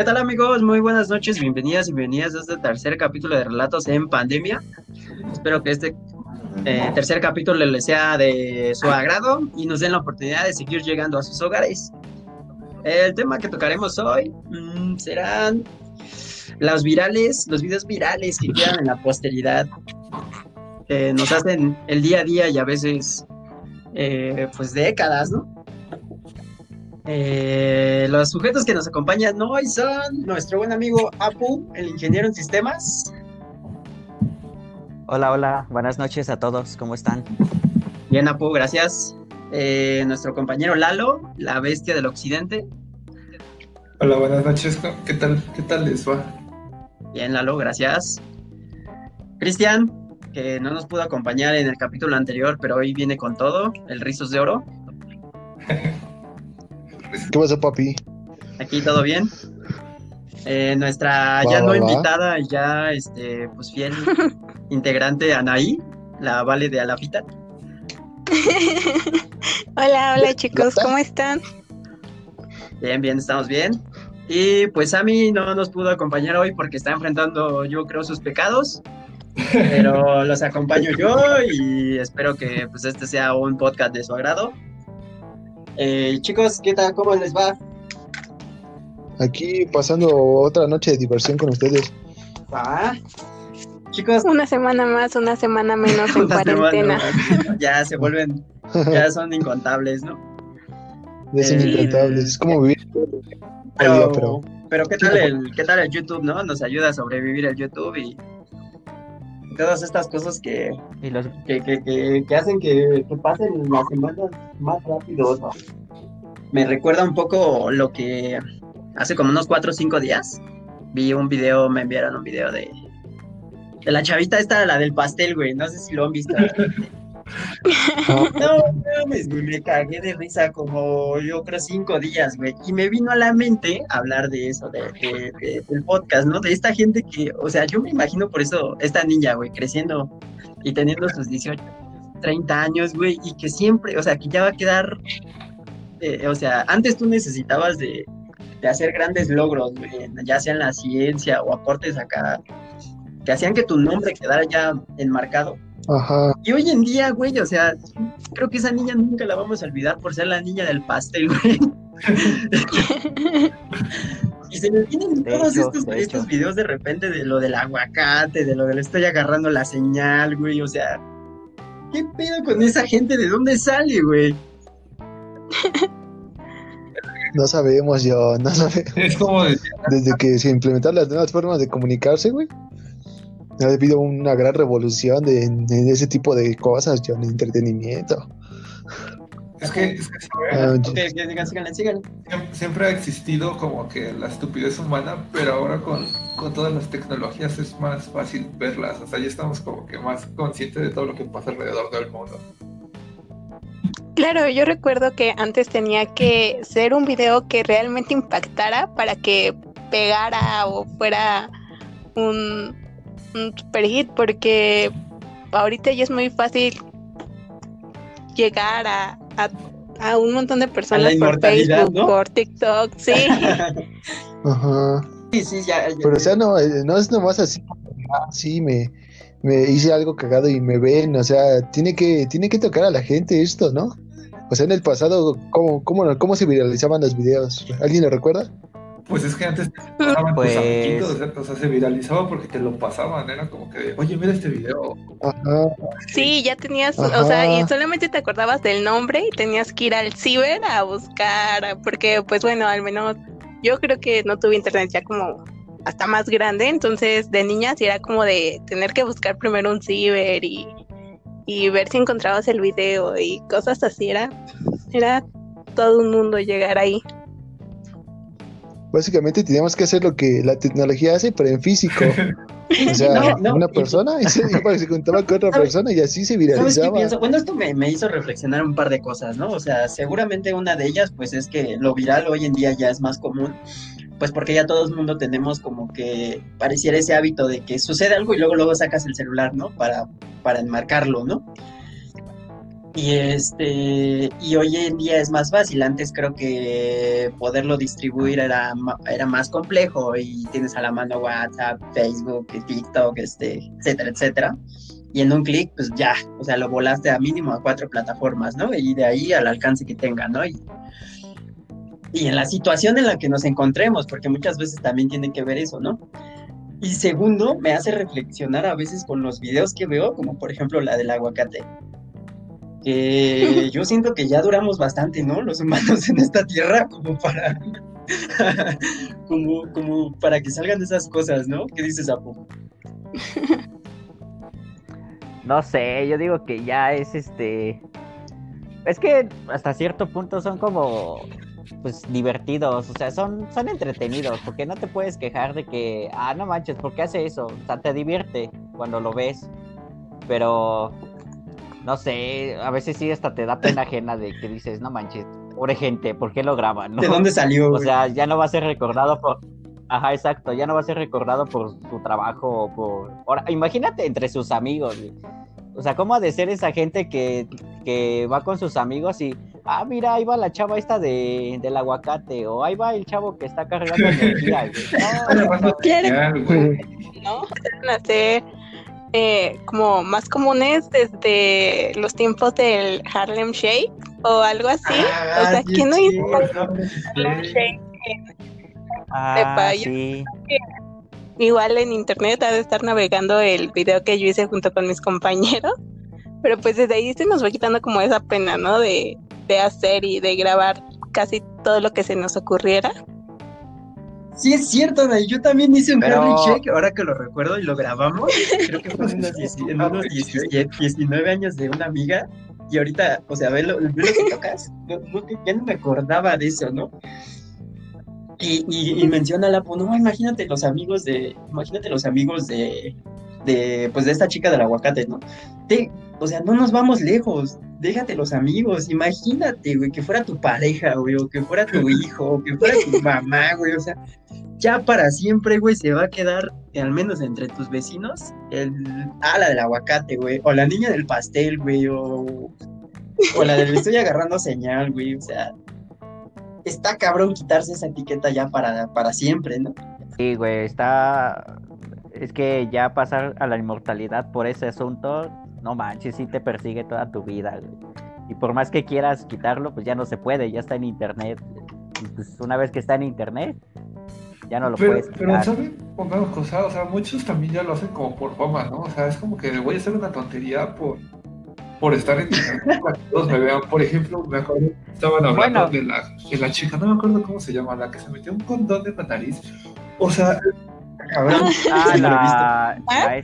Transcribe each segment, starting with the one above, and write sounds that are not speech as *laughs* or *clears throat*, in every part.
¿Qué tal amigos? Muy buenas noches, bienvenidas y bienvenidas a este tercer capítulo de Relatos en Pandemia. Espero que este eh, tercer capítulo les sea de su agrado y nos den la oportunidad de seguir llegando a sus hogares. El tema que tocaremos hoy mm, serán los virales, los videos virales que quedan en la posteridad, que nos hacen el día a día y a veces eh, pues décadas, ¿no? Eh, los sujetos que nos acompañan hoy son nuestro buen amigo Apu, el ingeniero en sistemas. Hola, hola, buenas noches a todos, ¿cómo están? Bien, Apu, gracias. Eh, nuestro compañero Lalo, la bestia del occidente. Hola, buenas noches, ¿qué tal, qué tal les va? Bien, Lalo, gracias. Cristian, que no nos pudo acompañar en el capítulo anterior, pero hoy viene con todo, el Rizos de Oro. *laughs* ¿Qué pasa, papi? Aquí todo bien. Eh, nuestra ya no invitada y ya este, pues fiel *laughs* integrante Anaí, la Vale de Alafita. *laughs* hola, hola chicos, ¿cómo están? Bien, bien, estamos bien. Y pues a mí no nos pudo acompañar hoy porque está enfrentando, yo creo, sus pecados. Pero *laughs* los acompaño yo y espero que pues este sea un podcast de su agrado. Eh, chicos, ¿qué tal? ¿Cómo les va? Aquí pasando otra noche de diversión con ustedes. Ah, chicos. Una semana más, una semana menos en *laughs* cuarentena. Ya se vuelven, ya son incontables, ¿no? Ya son eh, incontables, es como vivir. Pero, pero, ¿qué tal el, qué tal el YouTube, no? Nos ayuda a sobrevivir el YouTube y todas estas cosas que, que, que, que, hacen que, pasen las semanas más rápido. Me recuerda un poco lo que hace como unos 4 o 5 días vi un video, me enviaron un video de, de la chavita esta, la del pastel, güey. No sé si lo han visto. *laughs* No, *laughs* no, me cagué de risa como yo creo cinco días, güey. Y me vino a la mente hablar de eso, de, del podcast, ¿no? De esta gente que, o sea, yo me imagino por eso, esta niña, güey, creciendo y teniendo sus 18, 30 años, güey, y que siempre, o sea, que ya va a quedar, eh, o sea, antes tú necesitabas de, de hacer grandes logros, güey, ya sea en la ciencia o aportes acá, que hacían que tu nombre quedara ya enmarcado Ajá. Y hoy en día, güey, o sea, creo que esa niña nunca la vamos a olvidar por ser la niña del pastel, güey. *laughs* y se me vienen todos estos, estos videos de repente de lo del aguacate, de lo del estoy agarrando la señal, güey. O sea, ¿qué pedo con esa gente? ¿De dónde sale, güey? No sabemos, yo, no sabemos. Es como Desde que se implementaron las nuevas formas de comunicarse, güey ha habido una gran revolución de, ese tipo de cosas, yo, en entretenimiento. Es que, es que Siempre, ha existido como que la estupidez humana, pero ahora con, con, todas las tecnologías es más fácil verlas. O sea, ya estamos como que más conscientes de todo lo que pasa alrededor del mundo. Claro, yo recuerdo que antes tenía que ser un video que realmente impactara para que pegara o fuera un, un super hit porque ahorita ya es muy fácil llegar a, a, un montón de personas por Facebook, por TikTok, sí. *laughs* Ajá. Sí, sí, ya, Pero o sea, no, eh, no es nomás así, ah, sí, me, me hice algo cagado y me ven, o sea, tiene que, tiene que tocar a la gente esto, ¿no? O sea, en el pasado, ¿cómo, cómo, cómo se viralizaban los videos? ¿Alguien lo recuerda? Pues es que antes te pasaban *laughs* pues... o sea, se viralizaba porque te lo pasaban, era como que, oye, mira este video. Sí, ya tenías, o sea, y solamente te acordabas del nombre y tenías que ir al ciber a buscar, porque pues bueno, al menos yo creo que no tuve internet ya como hasta más grande, entonces de niña sí era como de tener que buscar primero un ciber y, y ver si encontrabas el video y cosas así, era, era todo un mundo llegar ahí básicamente teníamos que hacer lo que la tecnología hace, pero en físico. *laughs* O sea, una persona y se, se juntaba con otra persona y así se viralizaba. Bueno, esto me, me, hizo reflexionar un par de cosas, ¿no? O sea, seguramente una de ellas, pues es que lo viral hoy en día ya es más común, pues porque ya todo el mundo tenemos como que pareciera ese hábito de que sucede algo y luego luego sacas el celular, ¿no? Para, para enmarcarlo, ¿no? Y este, y hoy en día es más fácil. Antes creo que poderlo distribuir era, era más complejo y tienes a la mano WhatsApp, Facebook, TikTok, este, etcétera, etcétera. Y en un clic, pues ya, o sea, lo volaste a mínimo a cuatro plataformas, ¿no? Y de ahí al alcance que tenga, ¿no? Y, y en la situación en la que nos encontremos, porque muchas veces también tiene que ver eso, ¿no? Y segundo, me hace reflexionar a veces con los videos que veo, como por ejemplo la del aguacate que yo siento que ya duramos bastante, ¿no? Los humanos en esta tierra como para *laughs* como, como para que salgan esas cosas, ¿no? ¿Qué dices, Apo? No sé, yo digo que ya es este es que hasta cierto punto son como pues divertidos, o sea, son, son entretenidos, porque no te puedes quejar de que, ah, no manches, ¿por qué hace eso? O sea, te divierte cuando lo ves, pero no sé, a veces sí hasta te da pena ajena de que dices, no manches, pobre gente, ¿por qué lo graban? ¿De dónde salió? O sea, ya no va a ser recordado por... Ajá, exacto, ya no va a ser recordado por su trabajo o por... Ahora, imagínate entre sus amigos, O sea, ¿cómo ha de ser esa gente que, que va con sus amigos y, ah, mira, ahí va la chava esta de, del aguacate, o ahí va el chavo que está cargando *laughs* energía, No, no, no, no, no sé eh, como más comunes desde los tiempos del Harlem Shake o algo así. o sea, ¿quién no hizo Harlem Shake? Ah, sí. Igual en internet ha de estar navegando el video que yo hice junto con mis compañeros, pero pues desde ahí se nos va quitando como esa pena, ¿no? De, de hacer y de grabar casi todo lo que se nos ocurriera. Sí, es cierto. Yo también hice un Pero... Check, ahora que lo recuerdo y lo grabamos. Creo que fue en unos, 17, 19 *laughs* años de una amiga. Y ahorita, o sea, ve lo, lo que tocas. ya no me acordaba de eso, ¿no? Y, y, y menciona la, no, imagínate los amigos de, imagínate los amigos de, de, pues de esta chica del aguacate, ¿no? o sea, no nos vamos lejos, déjate los amigos, imagínate, güey, que fuera tu pareja, güey, o que fuera tu hijo, o que fuera tu mamá, güey, o sea, ya para siempre, güey, se va a quedar, al menos entre tus vecinos, el, ah, la del aguacate, güey, o la niña del pastel, güey, o, o la del estoy agarrando señal, güey, o sea, está cabrón quitarse esa etiqueta ya para, para siempre, ¿no? Sí, güey, está es que ya pasar a la inmortalidad por ese asunto, no manches, sí te persigue toda tu vida. Y por más que quieras quitarlo, pues ya no se puede, ya está en internet. Y pues una vez que está en internet, ya no lo puedes quitar. Pero, ¿saben? Pongamos cosas, o sea, muchos también ya lo hacen como por fama, ¿no? O sea, es como que voy a hacer una tontería por, por estar en internet *laughs* para que todos me vean. Por ejemplo, me acuerdo, estaban hablando de, la, de la chica, no me acuerdo cómo se llama, la que se metió un condón en la nariz. O sea, Ah, la...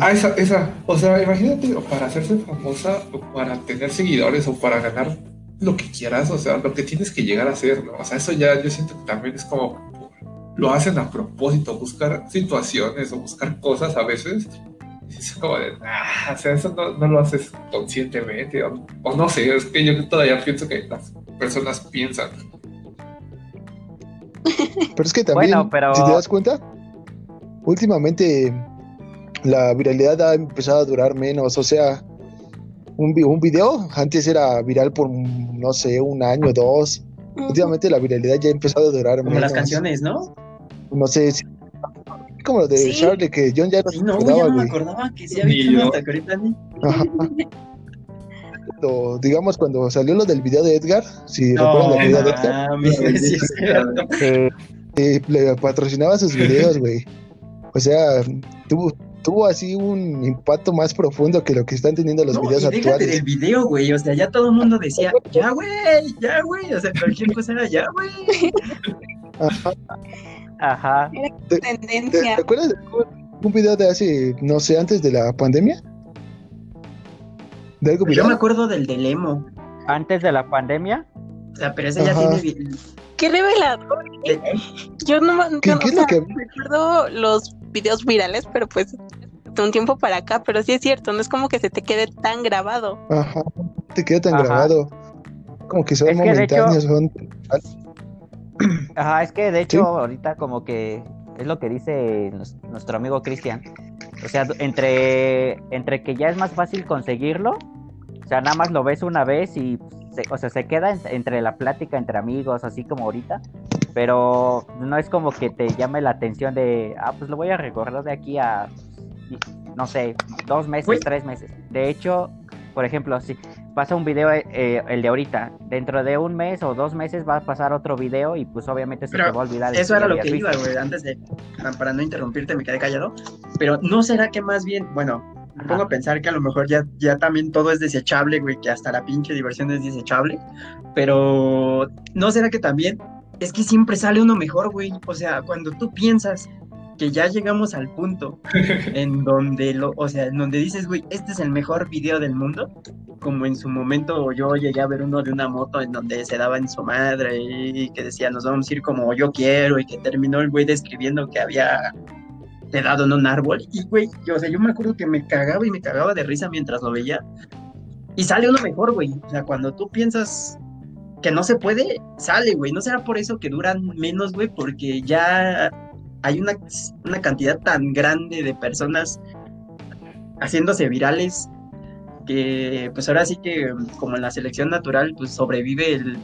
Ah, esa, esa. O sea, imagínate, para hacerse famosa, o para tener seguidores, o para ganar lo que quieras, o sea, lo que tienes que llegar a hacer, ¿no? O sea, eso ya yo siento que también es como lo hacen a propósito, buscar situaciones o buscar cosas a veces. es como de, ah, o sea, eso no, lo haces conscientemente, o, o, no sé, es que yo todavía pienso que las personas piensan. Pero es que también, si te das cuenta, últimamente la viralidad ha empezado a durar menos, o sea, un, un video antes era viral por, no sé, un año, dos. Últimamente la viralidad ya ha empezado a durar Como las canciones, ¿no? No sé, como lo de Charlie, que John ya no, sí, no, acordaba, ya no me acordaba que sí había hasta que ahorita digamos cuando salió lo del video de Edgar, si recuerdan el video de Edgar, eh, eh, le patrocinaba sus videos, güey. O sea, tuvo, tuvo así un impacto más profundo que lo que están teniendo los videos y actuales. del video, güey. O sea, ya todo el mundo decía, *laughs* ya, güey, ya, güey. O sea, cualquier cosa era ya, güey. Ajá. Ajá. ¿Te, tendencia. ¿te, acuerdas de un video de hace, no sé, antes de la pandemia? ¿De algo Yo me acuerdo del del emo. ¿Antes de la pandemia? O sea, pero ese ya tiene. ¡Qué revelador! Yo no, ¿Qué, no, ¿qué o sea, que... recuerdo los videos virales, pero pues de un tiempo para acá, pero sí es cierto, no es como que se te quede tan grabado. Ajá, te queda tan grabado. Como que son es momentáneos, son... *clears throat* Ajá, es que de hecho ahorita como que es lo que dice nuestro amigo Cristian. O sea, entre, entre que ya es más fácil conseguirlo, O sea, nada más lo ves una vez y, o sea, se queda entre la plática entre amigos, así como ahorita. Pero no es como que te llame la atención de, ah, pues lo voy a recordar de aquí a, no sé, dos meses, tres meses. De hecho, por ejemplo, si pasa un video, eh, el de ahorita, dentro de un mes o dos meses va a pasar otro video y pues obviamente se te va a olvidar. Eso era lo que iba, güey, antes de, para no interrumpirte me quedé callado, pero ¿no será que más bien, bueno, me pongo a pensar que a lo mejor ya, ya también todo es desechable, güey, que hasta la pinche diversión es desechable, pero ¿no será que también es que siempre sale uno mejor, güey? O sea, cuando tú piensas que ya llegamos al punto *laughs* en donde lo, o sea, en donde dices, güey, este es el mejor video del mundo, como en su momento yo llegué a ver uno de una moto en donde se daba en su madre y que decía, nos vamos a ir como yo quiero y que terminó el güey describiendo que había dado en un árbol. Y, güey, yo, o sea, yo me acuerdo que me cagaba y me cagaba de risa mientras lo veía. Y sale uno mejor, güey, o sea, cuando tú piensas que no se puede, sale, güey, no será por eso que duran menos, güey, porque ya hay una, una cantidad tan grande de personas haciéndose virales que pues ahora sí que como en la selección natural pues sobrevive el,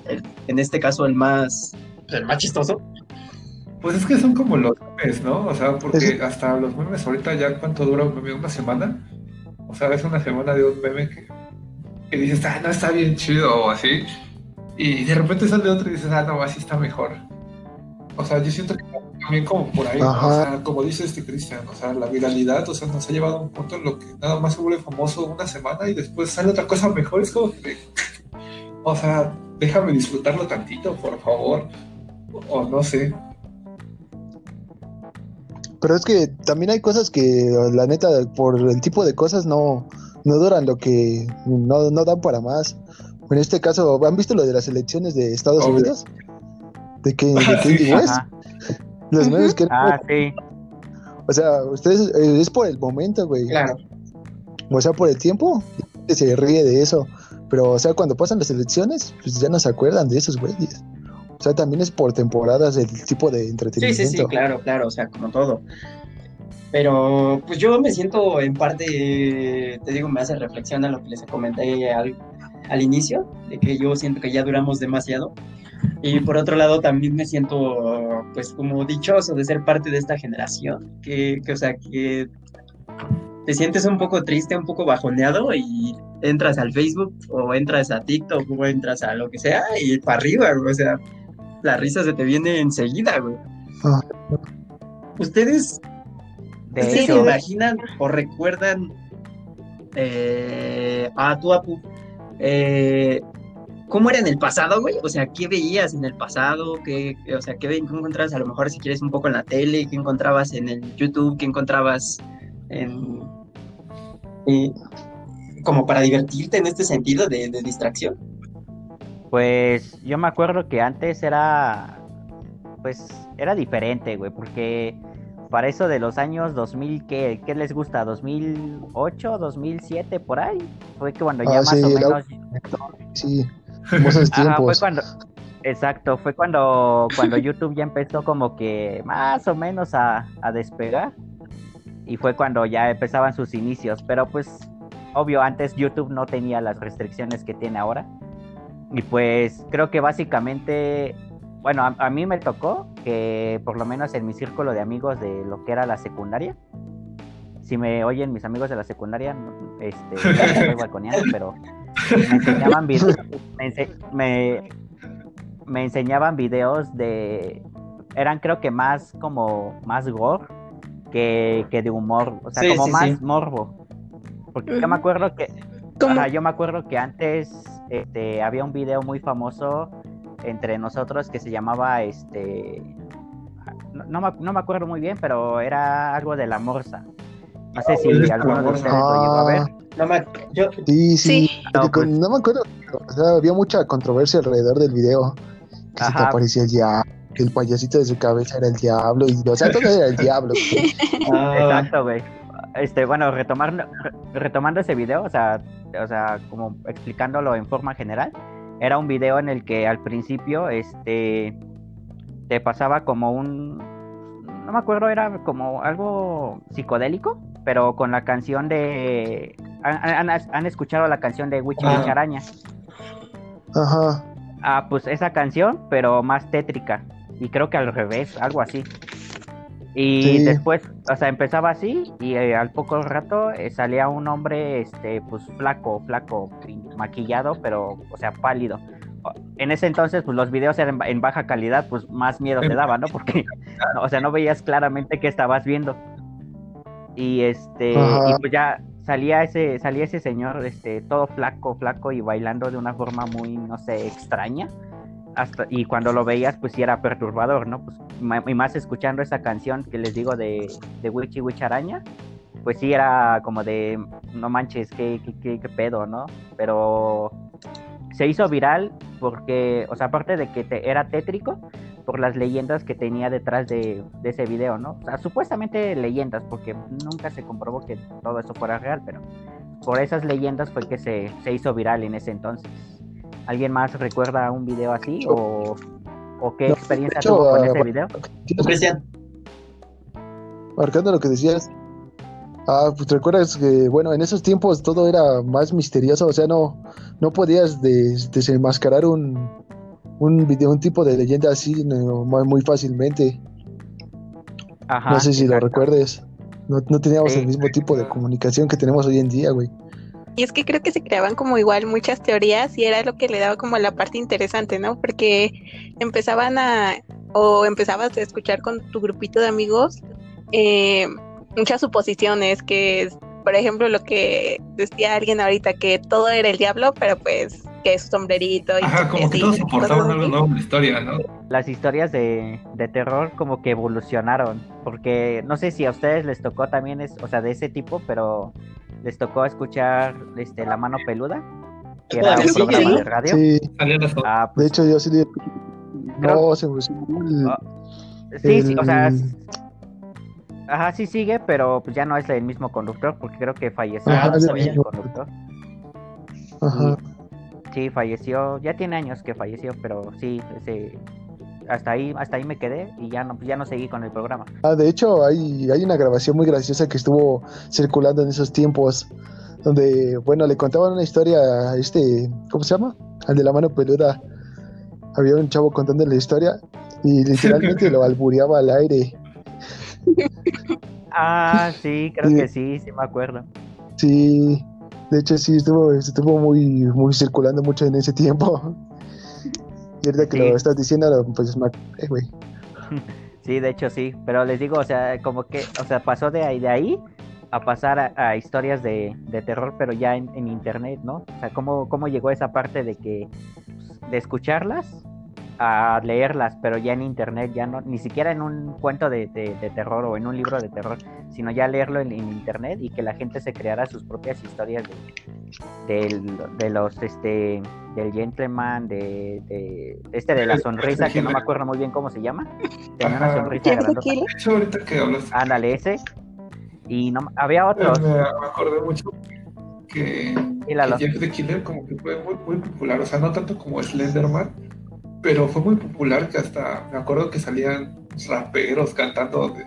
en este caso el más el más chistoso pues es que son como los memes no o sea porque hasta los memes ahorita ya cuánto dura un meme una semana. O sea es una semana de un meme que, que dices ah no está bien chido o así. Y de repente sale otro y dices ah no así está mejor o sea yo siento que también como por ahí, o sea, como dice este Cristian, o sea, la viralidad, o sea, nos ha llevado a un punto en lo que nada más se vuelve famoso una semana y después sale otra cosa mejor, es como que, *laughs* o sea, déjame disfrutarlo tantito, por favor, o, no sé. Pero es que también hay cosas que, la neta, por el tipo de cosas no, no duran lo que, no, no dan para más. En este caso, ¿han visto lo de las elecciones de Estados Unidos? De que, de West. *laughs* Los memes que... Ah, sí. O sea, ustedes eh, es por el momento, güey. Claro. O sea, por el tiempo, se ríe de eso. Pero, o sea, cuando pasan las elecciones, pues ya no se acuerdan de esos güeyes. O sea, también es por temporadas el tipo de entretenimiento. Sí, sí, sí, claro, claro, o sea, como todo. Pero, pues yo me siento en parte, te digo, me hace reflexión a lo que les comenté al, al inicio, de que yo siento que ya duramos demasiado y por otro lado, también me siento, pues, como dichoso de ser parte de esta generación, que, que, o sea, que te sientes un poco triste, un poco bajoneado y entras al Facebook o entras a TikTok o entras a lo que sea y para arriba, o sea, la risa se te viene enseguida, güey. Ah. ¿Ustedes, se imaginan o recuerdan eh, a tu Apu? Eh, cómo era en el pasado, güey. O sea, ¿qué veías en el pasado? ¿Qué, o sea, ¿qué, encontrabas a lo mejor si quieres un poco en la tele? ¿Qué encontrabas en el YouTube? ¿Qué encontrabas en... como para divertirte en este sentido de, distracción? Pues yo me acuerdo que antes era... Pues era diferente, güey, porque para eso de los años 2000, ¿qué, qué les gusta? ¿2008, 2007, por ahí? Fue que cuando ya ah, más o menos... Sí, *laughs* fue cuando, exacto, fue cuando, cuando *laughs* YouTube ya empezó como que más o menos a, despegar. Y fue cuando ya empezaban sus inicios. Pero pues, obvio, antes YouTube no tenía las restricciones que tiene ahora. Y pues creo que básicamente, bueno, a, mí me tocó que por lo menos en mi círculo de amigos de lo que era la secundaria, si me oyen mis amigos de la secundaria, este, *laughs* estoy balconeando, pero me enseñaban videos, me, enseñaban videos de, eran creo que más como, más gore que, de humor, o sea, como más morbo. Porque yo me acuerdo que, yo me acuerdo que antes este, había un video muy famoso entre nosotros que se llamaba, este, no, me, acuerdo muy bien, pero era algo de la morsa. No sé si alguno de ustedes lo llegó a ver. No me, yo... Sí, sí. Pues. No, me acuerdo. O sea, había mucha controversia alrededor del video. Que se te aparecía el diablo, que el payasito de su cabeza era el diablo. Y, o sea, todo era el diablo. *laughs* Ah. Exacto, güey. Este, bueno, retomando, retomando ese video, o sea, o sea, como explicándolo en forma general, era un video en el que al principio, este, te pasaba como un, no me acuerdo, era como algo psicodélico, pero con la canción de han, escuchado la canción de Wichi ah. Araña. Ajá. Ah, pues esa canción, pero más tétrica. Y creo que al revés, algo así. Y después, o sea, empezaba así y eh, al poco rato eh, salía un hombre, este, pues flaco, flaco, maquillado, pero, o sea, pálido. En ese entonces, pues los videos eran en baja calidad, pues más miedo te daba, ¿no? Porque, *laughs* o sea, no veías claramente qué estabas viendo. Y este, y pues ya salía ese, salía ese señor, este, todo flaco, flaco y bailando de una forma muy, no sé, extraña. Hasta, y cuando lo veías, pues sí era perturbador, ¿no? Pues, y más escuchando esa canción que les digo de, de Wichi Araña, pues sí era como de, no manches, qué, qué, qué, pedo, ¿no? Pero se hizo viral porque, o sea, aparte de que era tétrico, por las leyendas que tenía detrás de, ese video, ¿no? O sea, supuestamente leyendas, porque nunca se comprobó que todo eso fuera real, pero por esas leyendas fue que se, se hizo viral en ese entonces. ¿Alguien más recuerda un video así o, o qué experiencia tuvo con ese video? Cristian. Marcando lo que decías, Ah, pues te recuerdas que, bueno, en esos tiempos todo era más misterioso, o sea, no, no podías desenmascarar un, un video, un tipo de leyenda así muy fácilmente. no sé si lo recuerdes. No, teníamos el mismo tipo de comunicación que tenemos hoy en día, güey. Y es que creo que se creaban como igual muchas teorías y era lo que le daba como la parte interesante, ¿no? Porque empezaban a, o empezabas a escuchar con tu grupito de amigos eh, muchas suposiciones, que es, por ejemplo, lo que decía alguien ahorita, que todo era el diablo, pero pues que es sombrerito. Y Ajá, como que todos aportaban algo nuevo en la historia, ¿no? Las historias de, de, terror como que evolucionaron, porque no sé si a ustedes les tocó también, es, o sea, de ese tipo, pero les tocó escuchar este, La Mano Peluda, que era un programa de radio. Sí. Ah, pues, de hecho, yo sí... No, se me... Ah, sí, sí, o sea, Ajá, sí sigue, pero pues ya no es el mismo conductor, porque creo que falleció el conductor. Ajá. Sí, falleció, ya tiene años que falleció, pero sí, ese, hasta ahí, hasta ahí me quedé y ya no, ya no seguí con el programa. Ah, de hecho, hay, hay una grabación muy graciosa que estuvo circulando en esos tiempos, donde, bueno, le contaban una historia a este, ¿cómo se llama? Al de la mano peluda. Había un chavo contando la historia y literalmente *laughs* lo albureaba al aire. Ah, sí, creo que sí, sí me acuerdo. Sí, de hecho sí, estuvo, estuvo muy, muy circulando mucho en ese tiempo. Y ahorita que lo estás diciendo, pues me eh, güey. *laughs* Sí, de hecho sí, pero les digo, o sea, como que, o sea, pasó de ahí, de ahí a pasar a, historias de, de, terror, pero ya en, en, internet, ¿no? O sea, ¿cómo, cómo llegó esa parte de que, de escucharlas a leerlas, pero ya en internet, ya no, ni siquiera en un cuento de, terror o en un libro de terror, sino ya leerlo en, internet y que la gente se creara sus propias historias de, de los, este, del gentleman, de, este de la sonrisa, que no me acuerdo muy bien cómo se llama. Tenía una sonrisa ahorita que Ándale, ese. Y no, había otros. Me, acordé mucho que, Jeff the Killer como que fue muy, muy popular, o sea, no tanto como Slenderman, pero fue muy popular que hasta me acuerdo que salían raperos cantando de...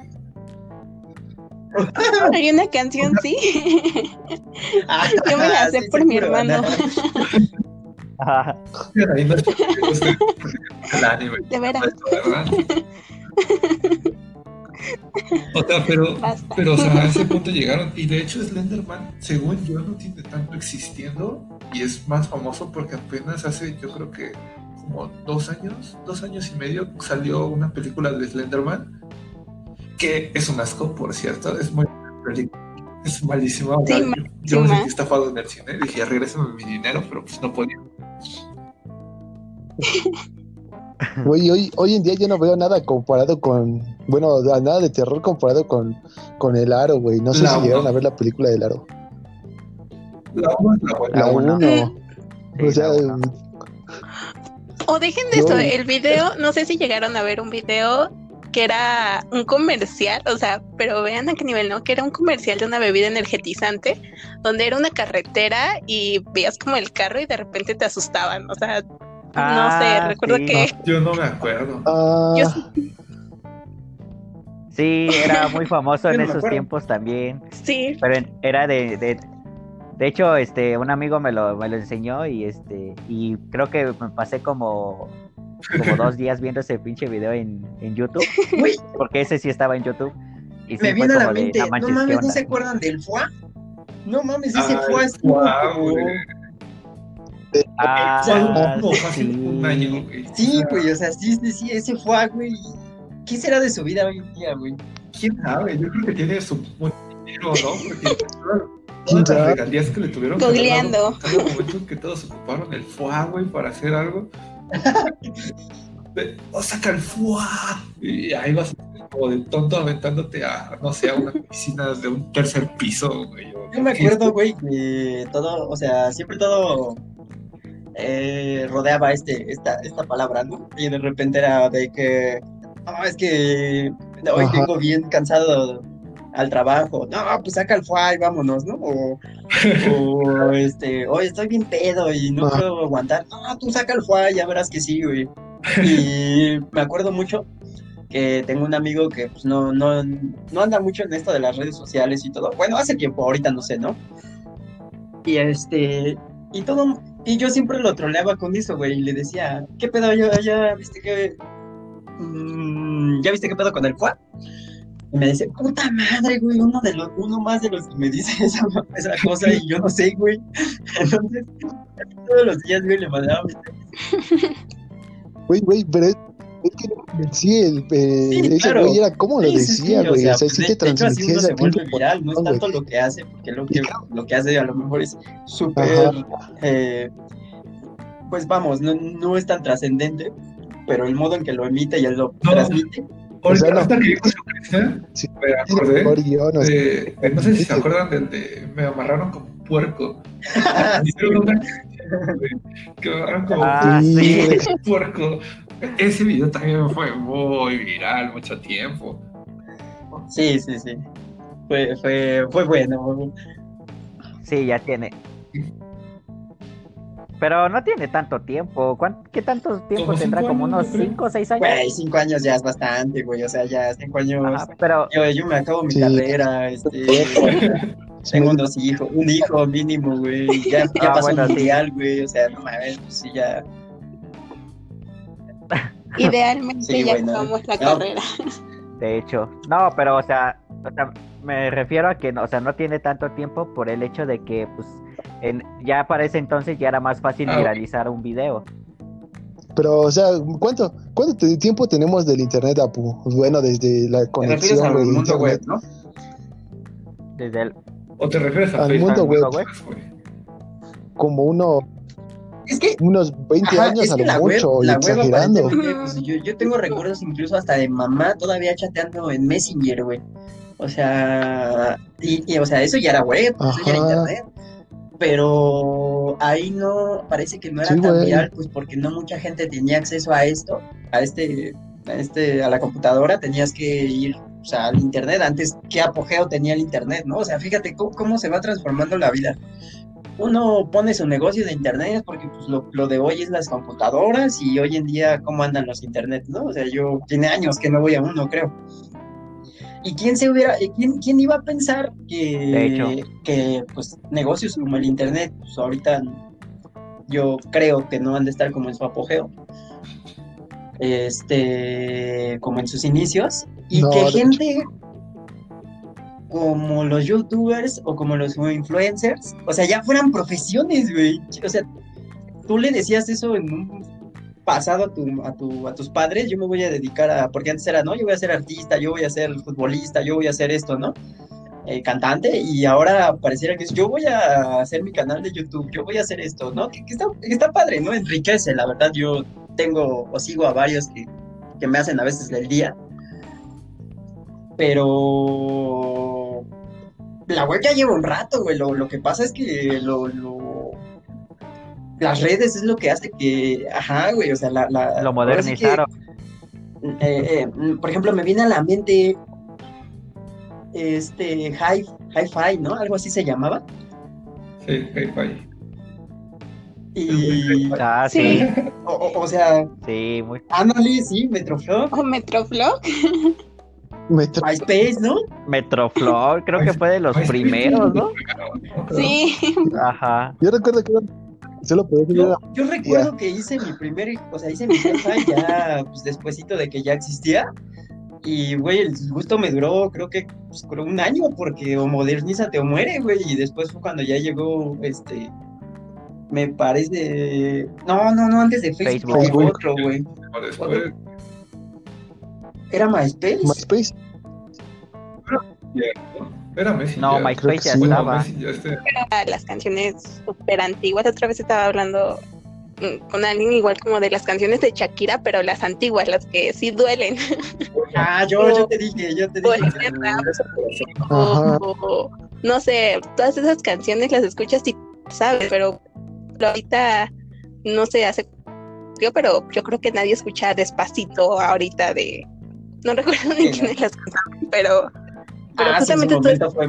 *laughs* Hay una canción, sí. *laughs* Yo me la sé por mi hermano. de veras. O sea, pero, pero o sea, a ese punto llegaron. Y de hecho, Slenderman, según yo, no tiene tanto existiendo. Y es más famoso porque apenas hace, yo creo que como dos años, dos años y medio, salió una película de Slenderman, que es un asco, por cierto, es muy es malísima. yo, me sentí estafado en el cine, dije, regrésame mi dinero, pero pues no podía. *laughs* Güey, hoy, hoy en día yo no veo nada comparado con, bueno, nada de terror comparado con, con El Aro, güey. No sé si llegaron a ver la película del Aro. La 1 la uno. O sea, o dejen de eso, el video, no sé si llegaron a ver un video que era un comercial, o sea, pero vean a qué nivel, ¿no? Que era un comercial de una bebida energetizante, donde era una carretera y veías como el carro y de repente te asustaban, o sea, no sé, ah, recuerdo que... yo no me acuerdo. Ah. Sí, era muy famoso en esos tiempos también. Sí. Pero era de, De hecho, este, un amigo me lo, me lo enseñó y este, y creo que me pasé como, como dos *laughs* días viendo ese pinche video en, en YouTube. *laughs* Porque ese sí estaba en YouTube. Y sí me viene a la de, mente, "No no manches, ¿qué mames, ¿no onda?". se acuerdan del FUA? No mames, ese FUA como- güey. Ah, fácil sí. un año, güey. Sí, O sea, güey, o sea, sí, sí, sí, ese FUA, güey. ¿Qué será de su vida hoy en día, güey? ¿Quién sabe? Yo creo que tiene su buen dinero, ¿no? Porque ¿Quién *laughs* todas las regalías que le tuvieron que Googleando. momento en que todos ocuparon el FUA, güey, para hacer algo. Ve, ¡Oh, saca el FUA! Y ahí vas como de tonto aventándote a, no sé, a una piscina de un tercer piso, güey. Yo me acuerdo, güey, que todo, o sea, siempre todo eh, rodeaba este, esta, esta palabra, ¿no? Y de repente era de que, no, es que hoy Ajá. vengo bien cansado al trabajo. No, pues saca el FUA y vámonos, ¿no? O, o, este, hoy estoy bien pedo y no Ajá. puedo aguantar. No, tú saca el FUA, ya verás que sí, güey. Y me acuerdo mucho que tengo un amigo que pues no, no, no anda mucho en esto de las redes sociales y todo. Bueno, hace tiempo, ahorita no sé, ¿no? Y este, y todo, y yo siempre lo troleaba con eso, güey, y le decía, ¿qué pedo? ¿Ya, ya viste que, mm, ya viste qué pedo con el FUA? Y me dice, puta madre, güey, uno de los, uno más de los que me dice *laughs* esa, esa cosa y yo no sé, güey. Entonces, todos los días, güey, le mandaba mensajes. *laughs* Güey, güey, pero es, que sí, el, eh, Sí, ese claro. güey era como lo Sí, sí, sí, decía, güey. O sea, pues, sí te de hecho, así transmitía se vuelve viral, no es güey. tanto lo que hace, porque lo que, lo que hace a lo mejor es súper, eh, pues vamos, no, no es tan trascendente, pero el modo en que lo emite y él lo No. transmite, O sea, no. ahorita que Sí. me acordé Mejor guion, o sea, de, de- no sé si se acuerdan de me amarraron como puerco. Una canción, güey, que me amarraron como Ah, sí. güey. puerco. Ese video también fue muy viral mucho tiempo. sí, sí, sí, fue, fue, fue bueno, Sí, ya tiene. Pero no tiene tanto tiempo. ¿Cuán- ¿Qué tanto tiempo Como tendrá? cinco ¿Como años, unos yo creo. 5 o 6 años? güey, cinco años ya es bastante, güey, o sea, ya cinco años, Ajá, pero yo, yo me acabo mi Sí. carrera, este, tengo dos hijos, un hijo mínimo, güey, ya, ya *laughs* Ah, pasó bueno, mundial, güey, o sea, no mames, pues sí, ya, Idealmente Sí, ya güey, no. acabamos la No. carrera. de hecho, no, pero o sea, o sea, me refiero a que, no, o sea, no tiene tanto tiempo por el hecho de que, pues, en, ya para ese entonces ya era más fácil Ah, viralizar un video. Pero, o sea, ¿cuánto, cuánto te- tiempo tenemos del internet, Apu? Bueno, desde la te refieres conexión, al güey, de mundo web. ¿no? Desde el, ¿O te refieres a Al Facebook? mundo web. web. güey? Como uno, Es que unos 20 Ajá, años es a lo la web, mucho, web exagerando. aparentemente, pues, yo, yo tengo recuerdos incluso hasta de mamá todavía chateando en Messenger, güey. O sea, y, y, o sea, eso ya era web, eso ya era internet. Pero ahí no, parece que no era Sí, tan güey. viral, pues porque no mucha gente tenía acceso a esto, a este, a este, a la computadora, tenías que ir, o sea, al internet, antes qué apogeo tenía el internet, ¿no? O sea, fíjate cómo, cómo se va transformando la vida uno pone su negocio de internet porque pues, lo, lo de hoy es las computadoras y hoy en día cómo andan los internet, ¿no? O sea, yo tiene años que no voy a uno, creo. ¿Y quién se hubiera, quién, quién iba a pensar que, De hecho. que pues negocios como el internet, pues ahorita yo creo que no han de estar como en su apogeo, este, como en sus inicios, y No, que hecho. gente como los youtubers o como los influencers, o sea, ya fueran profesiones, güey. O sea, tú le decías eso en un pasado a, tu, a, tu, a tus padres, yo me voy a dedicar a, porque antes era, no, yo voy a ser artista, yo voy a ser futbolista, yo voy a hacer esto, ¿no? Eh, cantante, y ahora pareciera que es, yo voy a hacer mi canal de YouTube, yo voy a hacer esto, ¿no? Que, está, que está padre, ¿no? Enriquece, la verdad, yo tengo o sigo a varios que, que me hacen a veces del día, pero la web ya lleva un rato, güey. Lo, lo que pasa es que lo- las redes es lo que hace que, ajá, güey, o sea, la, la- Lo ahora sí que, modernizaron. eh, eh, por ejemplo, me viene a la mente este hi, hi-fi, ¿no? Algo así se llamaba. Sí, hi-fi. Y, Ah, sí, Sí. o, o- o sea, sí, muy. ándale, sí, Metroflog. O Metroflog. *laughs* Metro- MySpace, ¿no? Metroflor, creo que fue de los *laughs* primeros, ¿no? Sí, Ajá. Yo recuerdo que era- solo podía subir Yo, recuerdo que hice mi primer, o sea, hice mi hi ya pues, despuésito de que ya existía. Y, güey, el gusto me duró, creo que pues, creo un año, porque o modernízate o muere, güey. Y después fue cuando ya llegó, este, me parece... No, no, no, antes de Facebook, Facebook. otro, güey. ¿Era MySpace? MySpace. Era. No. MySpace que ya sí. Bueno, ya este- las canciones súper antiguas. Otra vez estaba hablando mm, con alguien igual como de las canciones de Shakira, pero las antiguas, las que sí duelen. *laughs* Ah, yo, yo te dije, yo te dije. el que- rap, Ajá. o, o- no sé, todas esas canciones las escuchas y sabes, pero ahorita no se hace pero yo creo que nadie escucha despacito ahorita de no *laughs* recuerdo ni Sí, quién ¿no? es las canciones, pero pero Ah, sí, en, su justamente momento fue,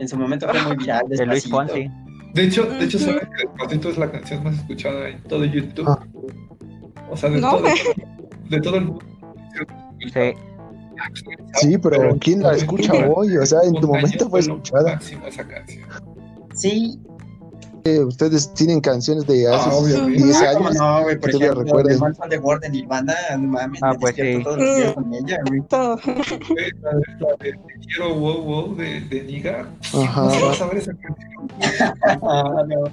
en su momento fue muy viral. De Luis. Fonsi. De hecho, de hecho, saben que Despacito es la canción más escuchada en todo YouTube. Ah. O sea, de, No. todo, de todo el mundo. Sí. Sí, pero ¿quién la escucha hoy? O sea, en tu momento fue escuchada. esa canción. Sí, Ustedes tienen canciones de hace Ah. 10 Ah, ¿cómo años. no, güey, por ejemplo, recuerden. de de Word de Nirvana, no mames, Ah, me pues sí. todos los días con ella, güey. todo. *laughs* La la Te quiero wow wow de, de Niga. Ajá. No se va a saber esa canción. Ah, *laughs* no.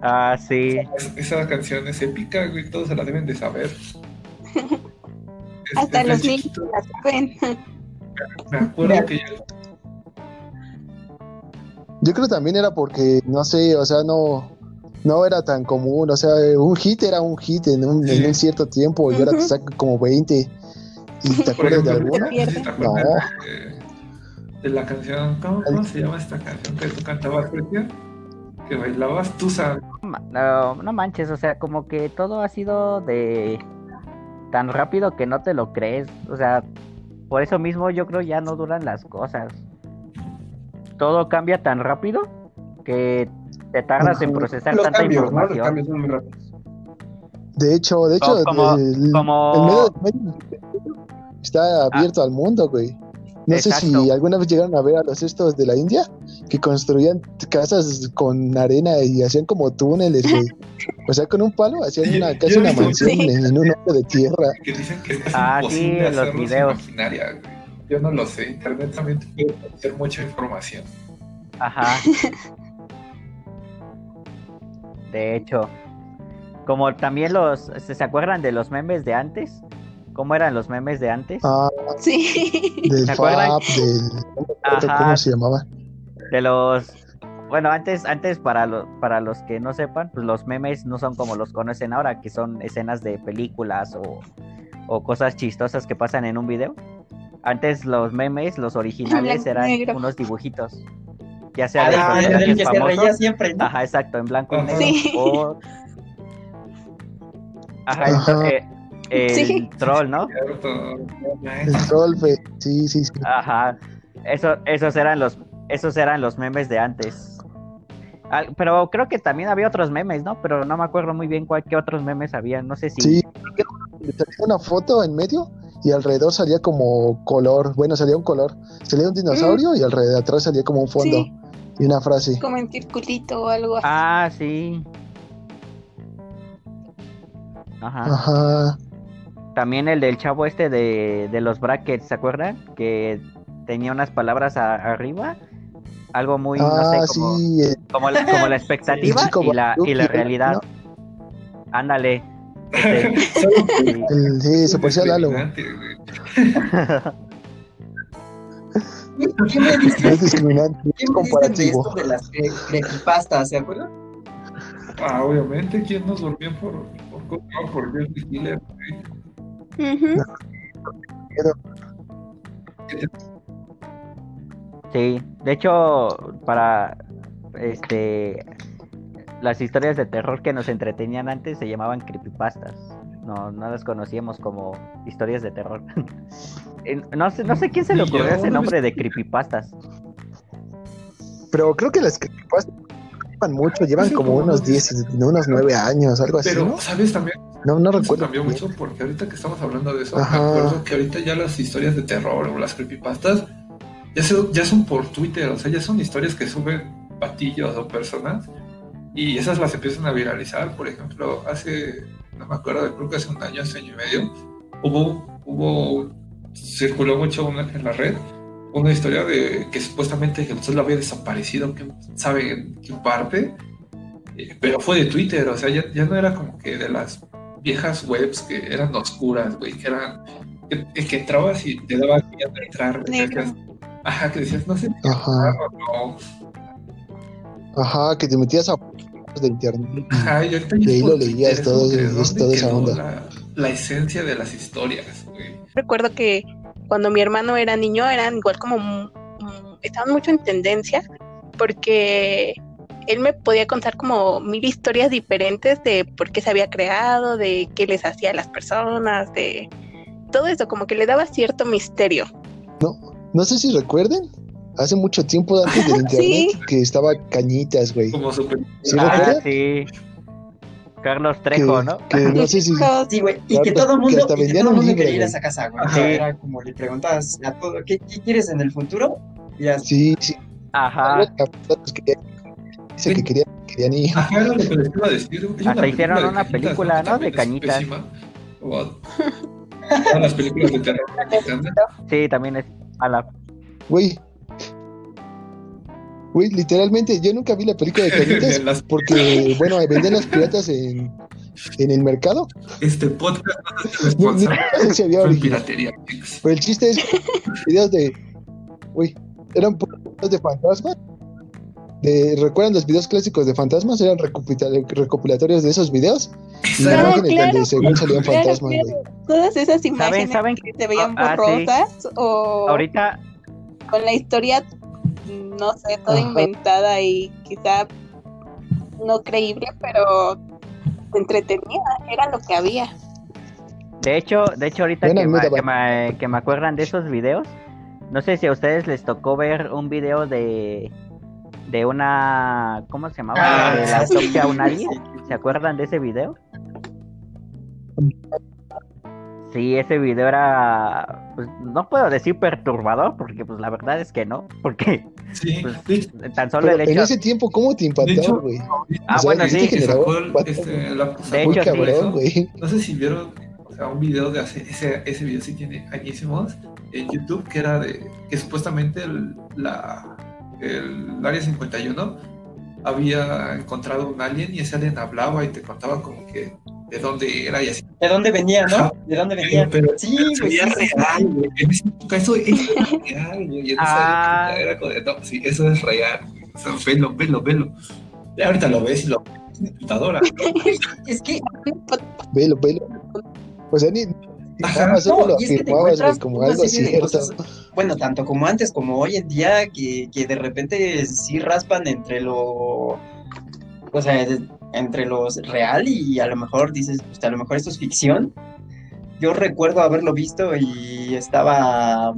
Ah, sí. Es- Esa canción es épica, güey. Todos se la deben de saber. Hasta los niños las saben. Me acuerdo que yo. Yo creo también era porque, no sé, o sea, no, no era tan común. O sea, un hit era un hit en un, en un cierto tiempo y ahora te sacan como 20. ¿Y te acuerdas de alguna? no sé si te acuerdas No. de, de la canción. ¿cómo, cómo se llama esta canción que tú cantabas, Cristian? Que bailabas tú, sabes. No, no manches, o sea, como que todo ha sido de tan rápido que no te lo crees. O sea, por eso mismo yo creo ya no duran las cosas. Todo cambia tan rápido que te tardas en procesar Los tanta cambios, ¿no? Los información. cambios son muy rápidos. De hecho, de hecho, Como- el, como- el medio de medio está abierto al mundo, güey. No sé si alguna vez llegaron a ver a los estos de la India que construían casas con arena y hacían como túneles, güey. O sea, con un palo hacían una, he una mansión Sí. en, un hoyo de tierra. Que dicen que es Ah, sí, los videos. güey. Yo no lo sé. Internet también te puede hacer mucha información. Ajá. *laughs* De hecho, como también los, ¿se acuerdan de los memes de antes? ¿Cómo eran los memes de antes? Ah, Sí. del ¿Se acuerdan? FAP, del. Ajá. ¿Cómo se llamaba? De los bueno, antes, antes para los para los que no sepan, pues los memes no son como los conocen ahora, que son escenas de películas o, o cosas chistosas que pasan en un video. Antes los memes, los originales eran negro. unos dibujitos. Ya sea de Ah, del personajes que se reía siempre, ¿no? Ajá, exacto, en blanco y negro. Sí. O... Ajá, Ajá. eh, el Sí. troll, ¿no? El Trollfe. Sí, sí, sí. Ajá. Eso, esos eran los, esos eran los memes de antes. Al- pero creo que también había otros memes, ¿no? Pero no me acuerdo muy bien cuál qué otros memes había. No sé si. Sí, una foto en medio y alrededor salía como color. Bueno, salía un color. Salía un dinosaurio y alrededor de atrás salía como un fondo Sí. y una frase. Como en circulito o algo así. Ah, sí. Ajá. Ajá. También el del chavo este de, de los brackets, ¿se acuerdan? Que tenía unas palabras a- arriba. Algo muy, no Ah, sé, como, sí. eh, como, la, como la *laughs* expectativa y, la, y la realidad. ¿no? Ándale. Sí. se parecía a Lalo. ¿Qué me dicen? Es discriminante, ¿Qué es dicen de comparativo. esto de las cre- creepypastas, ¿se acuerdan? Ah, obviamente, ¿quién nos volvió por, por, por, por Jerry Killer? Sí, de hecho, para este las historias de terror que nos entretenían antes se llamaban creepypastas. No, no las conocíamos como historias de terror. *laughs* No sé, no sé quién se le ocurrió ese nombre de creepypastas. Pero creo que las creepypastas llevan mucho, llevan Sí, como unos unos 10, unos 9 años, algo así, Pero, ¿no? ¿sabes también? No, no recuerdo. cambió mucho porque ahorita que estamos hablando de eso, me acuerdo que ahorita ya las historias de terror o las creepypastas ya, ya son por Twitter, o sea, ya son historias que suben patillos o personas y esas las empiezan a viralizar. Por ejemplo, hace, no me acuerdo, creo que hace un año, hace año y medio, hubo, hubo, circuló mucho en la red una historia de que supuestamente Jesús lo había desaparecido, que sabe en qué parte, eh, pero fue de Twitter, o sea, ya, ya, no era como que de las viejas webs que eran oscuras, güey, que eran, que, que entrabas y te daba miedo de entrar, ajá, que decías, no sé, ajá. no. Ajá, que te metías a de internet. Ajá, y, y ahí lo leías todo, toda esa onda. La, la, esencia de las historias, güey. Recuerdo que cuando mi hermano era niño eran igual como estaban mucho en tendencia porque él me podía contar como mil historias diferentes de por qué se había creado, de qué les hacía a las personas, de todo eso, como que le daba cierto misterio. No, no sé si recuerden, hace mucho tiempo antes del *laughs* internet que estaba Cañitas, güey. Como super... ¿Sí, ah, sí. Carlos Trejo, ¿no? Que no sé *laughs* si. Sí, güey. Y que todo el mundo, que y que todo mundo quería ir a esa casa, güey. Era como le preguntabas a todo, ¿qué, ¿qué, quieres en el futuro? Y ya... Sí, sí. Ajá. Dice que querían, querían ir. Ajá, lo que les iba a decir. Hasta hicieron una película, ¿no? De cañitas. las películas de terror. sí, también es mala. Güey, Güey, literalmente, yo nunca vi la película de Cañitas *laughs* porque, bueno, vendían las piratas en, en el mercado. Este podcast no, *laughs* no, sé si había piratería. Pero el chiste es videos de, güey, eran videos de fantasmas. De, ¿Recuerdan los videos clásicos de fantasmas? Eran recopilatorios de esos videos. Y ah, imágenes claro, donde según salían fantasmas, güey. Todas esas imágenes ¿Saben, saben? que se veían ah, borrosas sí. o... Ahorita... Con la historia no sé, toda inventada y quizá no creíble, pero entretenida, era lo que había. De hecho, de hecho ahorita que, me, que, me, que, me, acuerdan de esos videos, no sé si a ustedes les tocó ver un video de de una ¿cómo se llamaba? Ah, de la autopsia a un alien. ¿Se acuerdan de ese video? Sí, ese video era, pues no puedo decir perturbador, porque pues la verdad es que no, porque sí, pues, tan solo el hecho... En ese tiempo, ¿cómo te impactó, güey? Ah, o sea, bueno, sí. Que sacó el, este, la, de hecho, cabrón, güey. No sé si vieron, o sea, un video de hace, ese, ese video sí tiene añísimos en YouTube, que era de, que supuestamente el, la, el Área 51 había encontrado un alien y ese alien hablaba y te contaba como que de dónde era y así. ¿De dónde venía, no? ¿De dónde venía? Pero, sí, pues, sí, real, güey. En *laughs* esa época eso es real, güey. En esa ah. época era como de, no, sí, eso es real. O sea, velo, velo, velo. Y ahorita lo ves y lo ves en la computadora. *laughs* es que... Velo, velo. O sea, ni... Ajá, no, lo afirmabas, güey, como algo cierto. bueno, tanto como antes como hoy en día, que, que de repente sí raspan entre lo... O sea, entre los real y a lo mejor dices, pues a lo mejor esto es ficción. Yo recuerdo haberlo visto y estaba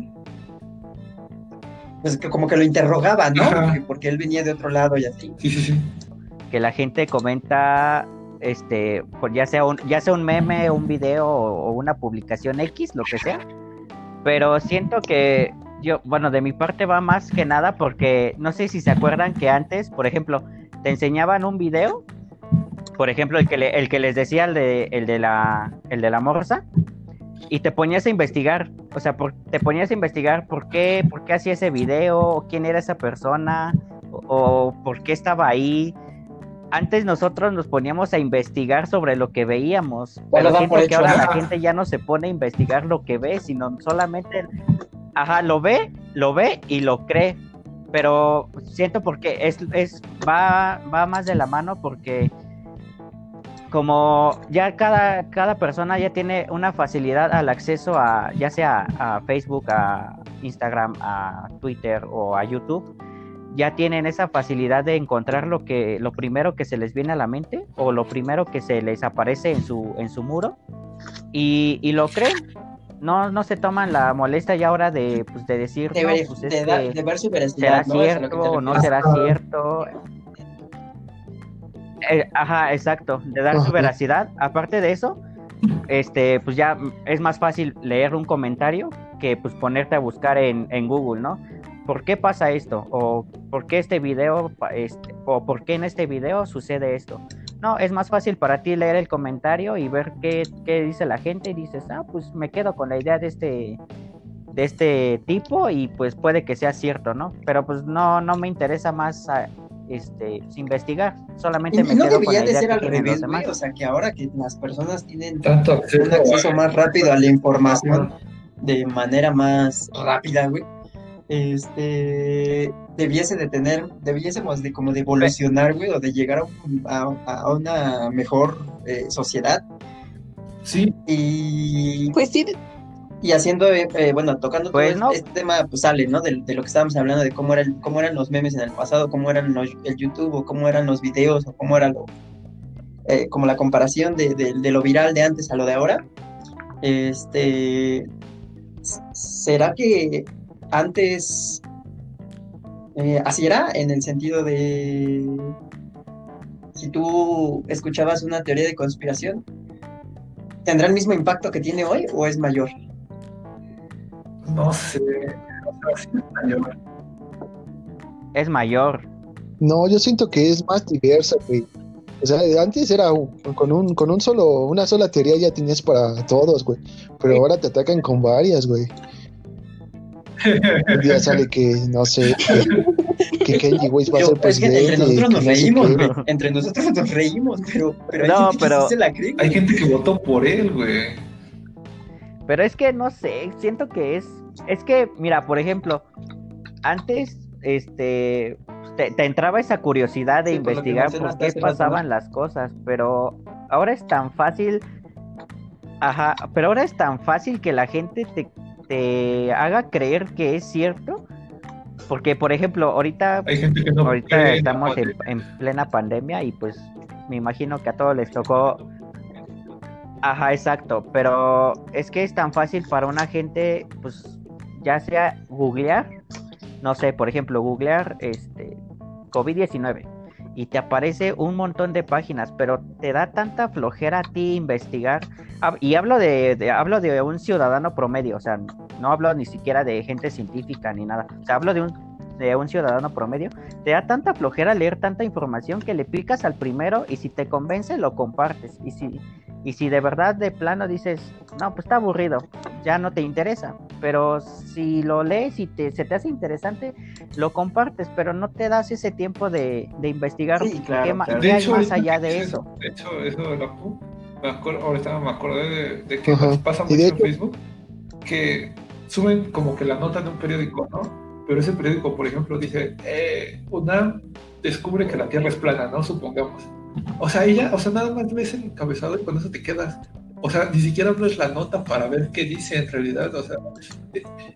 pues que como que lo interrogaba, ¿no? Porque, él venía de otro lado y así. Sí, sí, sí. Que la gente comenta este, pues ya sea un ya sea un meme, un video o una publicación X, lo que sea. Pero siento que yo, bueno, de mi parte va más que nada porque no sé si se acuerdan que antes, por ejemplo, te enseñaban un video por ejemplo, el que, el que les decía, el de, el, de la, el de la morsa, y te ponías a investigar, o sea, te ponías a investigar por qué, por qué hacía ese video, quién era esa persona, o, por qué estaba ahí. Antes nosotros nos poníamos a investigar sobre lo que veíamos, pero siento que ahora la gente ya no se pone a investigar lo que ve, sino solamente, ajá, lo ve, lo ve y lo cree. Pero siento porque es, es va, va más de la mano porque como ya cada, cada persona ya tiene una facilidad al acceso a ya sea a Facebook, a Instagram, a Twitter o a YouTube, ya tienen esa facilidad de encontrar lo que lo primero que se les viene a la mente o lo primero que se les aparece en su en su muro y, y lo creen. No, no se toman la molestia ya ahora de, pues, de decir, de, ver, pues, de, ver su ¿Será cierto o no será cierto? Eh, ajá, exacto, de dar su veracidad. Aparte de eso, este, pues ya es más fácil leer un comentario que pues ponerte a buscar en, en Google, ¿no? ¿Por qué pasa esto? O ¿por qué este video, este, o por qué en este video sucede esto? No, es más fácil para ti leer el comentario y ver qué, qué dice la gente y dices, ah, pues me quedo con la idea de este, de este tipo y pues puede que sea cierto, ¿no? Pero pues no, no me interesa más ah, este, investigar, solamente me no quedo debería con la de idea ser que al revés, güey. O sea, que ahora que las personas tienen Tanto un acceso, acceso más rápido a la información de manera más rápida, güey. Este debiese de tener, debiésemos de como de evolucionar, güey, o de llegar a, un- a- a una mejor eh, sociedad Sí, y, Pues sí, y haciendo, eh, eh, bueno, tocando Pues todo no. este, tema, pues sale, ¿no? De, de lo que estábamos hablando, de cómo, era el- cómo eran los memes en el pasado, cómo eran los, el YouTube, o cómo eran los videos, o cómo era lo, eh, como la comparación de, de- de lo viral de antes a lo de ahora. Este, ¿será que antes eh, así era? En el sentido de, si tú escuchabas una teoría de conspiración, ¿tendrá el mismo impacto que tiene hoy o es mayor? no sé. O sea, sí está mayor. Es mayor. No, yo siento que es más diversa, güey. O sea, antes era un- con un, con un solo, una sola teoría ya tenías para todos, güey. Pero ahora te atacan con varias, güey. Un día sale que, no sé, que, que Kenji Weiss va a ser es que presidente. entre nosotros que nos reímos, güey. Entre nosotros nos reímos, pero, pero hay No, gente que pero- sí se la cree, güey. Hay gente que votó por él, güey. Pero es que no sé, siento que es. Es que, mira, por ejemplo, antes, este. Te, te entraba esa curiosidad de Sí, que investigar por qué pasaban las cosas, pero ahora es tan fácil. Ajá, pero ahora es tan fácil que la gente te, te haga creer que es cierto. Porque, por ejemplo, ahorita Hay gente que no Ahorita cree en la estamos en, en plena pandemia y pues me imagino que a todos les tocó. Ajá, exacto. Pero es que es tan fácil para una gente, pues ya sea googlear, no sé, por ejemplo, googlear este COVID-19 y te aparece un montón de páginas, pero te da tanta flojera a ti investigar. Y hablo de, de- hablo de un ciudadano promedio, o sea, no hablo ni siquiera de gente científica ni nada. O sea, hablo de un de un ciudadano promedio, te da tanta flojera leer tanta información que le picas al primero y si te convence lo compartes. Y si, y si de verdad de plano dices, no, pues está aburrido, ya no te interesa. Pero si lo lees y te, se te hace interesante, lo compartes, pero no te das ese tiempo de, de investigar Sí, claro, qué, claro. qué hay hecho, más allá de eso. De hecho, eso de la me acuerdo, ahorita me acordé de, de que Ajá. pasa mucho en Facebook, que suben como que la nota de un periódico, ¿no? Pero ese periódico, por ejemplo, dice, eh, UNAM descubre que la Tierra es plana, ¿no? Supongamos. O sea, ella, o sea, nada más ves el encabezado y con eso te quedas. O sea, ni siquiera abres la nota para ver qué dice en realidad. O sea,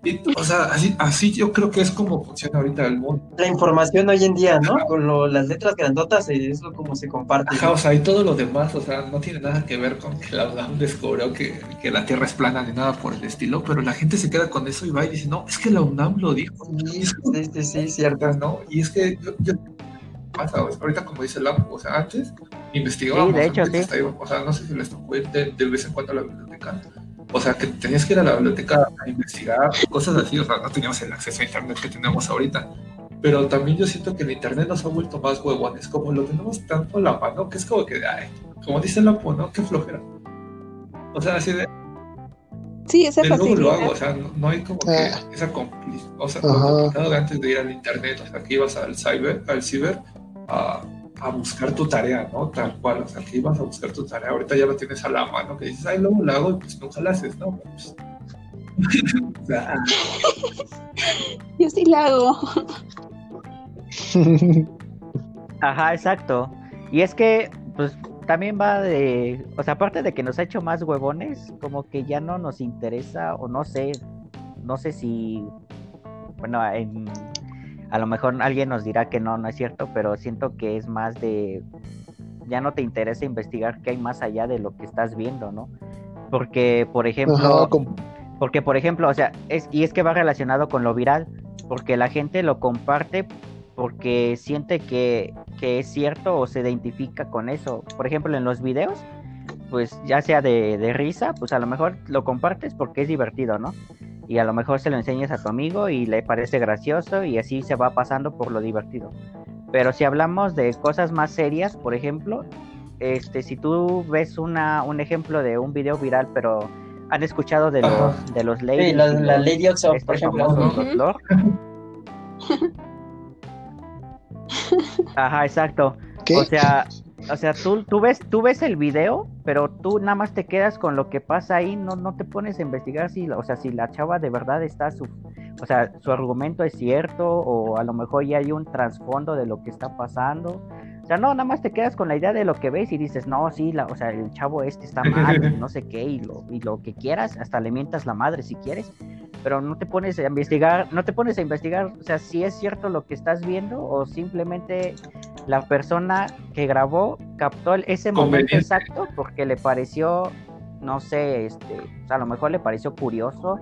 y- y- o sea así, así yo creo que es como funciona ahorita el mundo. La información hoy en día, ¿no? Con lo- las letras grandotas eh, es lo como se comparte. Ajá, o sea, y todo lo demás, o sea, no tiene nada que ver con que la UNAM descubrió que, que la Tierra es plana ni nada por el estilo, pero la gente se queda con eso y va y dice, no, es que la UNAM lo dijo, Sí, sí, sí, sí, cierto. *laughs* ¿no? Y es que yo, yo- pasa, o sea, ahorita como dice Lam, o sea, antes investigábamos, Sí, de hecho, antes sí. o sea, no sé si les tocó ir de, de vez en cuando a la biblioteca, o sea, que tenías que ir a la biblioteca a investigar, cosas así, o sea, no teníamos el acceso a internet que tenemos ahorita. Pero también yo siento que el internet nos ha vuelto más huevones, como lo tenemos tanto a la mano, que es como que, ay, como dice Lapo, ¿no? Qué flojera. O sea, así de, sí, esa de luego lo facilidad. hago, o sea, no, no hay como que Ah. esa complicidad, o sea, lo de antes de ir al internet, o sea, que ibas al cyber, al ciber a, a buscar tu tarea, ¿no? Tal cual, o sea, que ibas a buscar tu tarea, ahorita ya lo tienes a la mano, que dices, ay, luego la hago y pues nunca la haces, ¿no? Pues, *laughs* o sea, *laughs* Yo sí la hago. *laughs* Ajá, exacto. Y es que, pues, también va de, o sea, aparte de que nos ha hecho más huevones, como que ya no nos interesa, o no sé, no sé si, bueno, en- a lo mejor alguien nos dirá que no, no es cierto, pero siento que es más de, ya no te interesa investigar qué hay más allá de lo que estás viendo, ¿no? Porque, por ejemplo, Ajá, porque, por ejemplo, o sea, es, y es que va relacionado con lo viral, porque la gente lo comparte porque siente que, que es cierto o se identifica con eso. Por ejemplo, en los videos, pues ya sea de, de, risa, pues a lo mejor lo compartes porque es divertido, ¿no? Y a lo mejor se lo enseñas a tu amigo y le parece gracioso y así se va pasando por lo divertido. Pero si hablamos de cosas más serias, por ejemplo, este, si tú ves una, un ejemplo de un video viral, pero han escuchado de los, de los Lady. Sí, la, Lady por ejemplo. *laughs* Ajá, exacto. O sea, o sea, tú, tú, ves, tú ves el video, pero tú nada más te quedas con lo que pasa ahí, no, no te pones a investigar si, o sea, si la chava de verdad está su, o sea, su argumento es cierto, o a lo mejor ya hay un trasfondo de lo que está pasando. O sea, no, nada más te quedas con la idea de lo que ves y dices, no, sí, la, o sea, el chavo este está mal, no sé qué, y lo, y lo que quieras, hasta le mientas la madre si quieres, pero no te pones a investigar, no te pones a investigar, o sea, si es cierto lo que estás viendo o simplemente la persona que grabó captó ese momento exacto porque le pareció, no sé, este, o sea, a lo mejor le pareció curioso,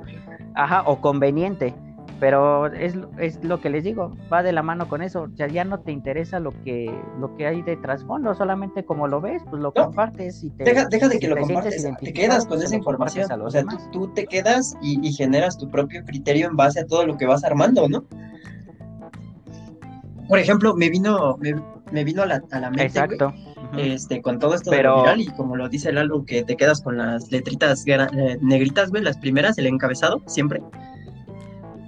ajá, o conveniente pero es, es lo que les digo, va de la mano con eso, o sea, ya no te interesa lo que, lo que hay de trasfondo, solamente como lo ves, pues lo compartes y te... Deja, deja de que lo compartes, te quedas con esa información, o sea, tú, te quedas y, generas tu propio criterio en base a todo lo que vas armando, ¿no? Por ejemplo, me vino, me, vino a la, a la mente, Exacto. este, con todo esto Pero... de viral y como lo dice el álbum que te quedas con las letritas eh, negritas, güey, las primeras, el encabezado, siempre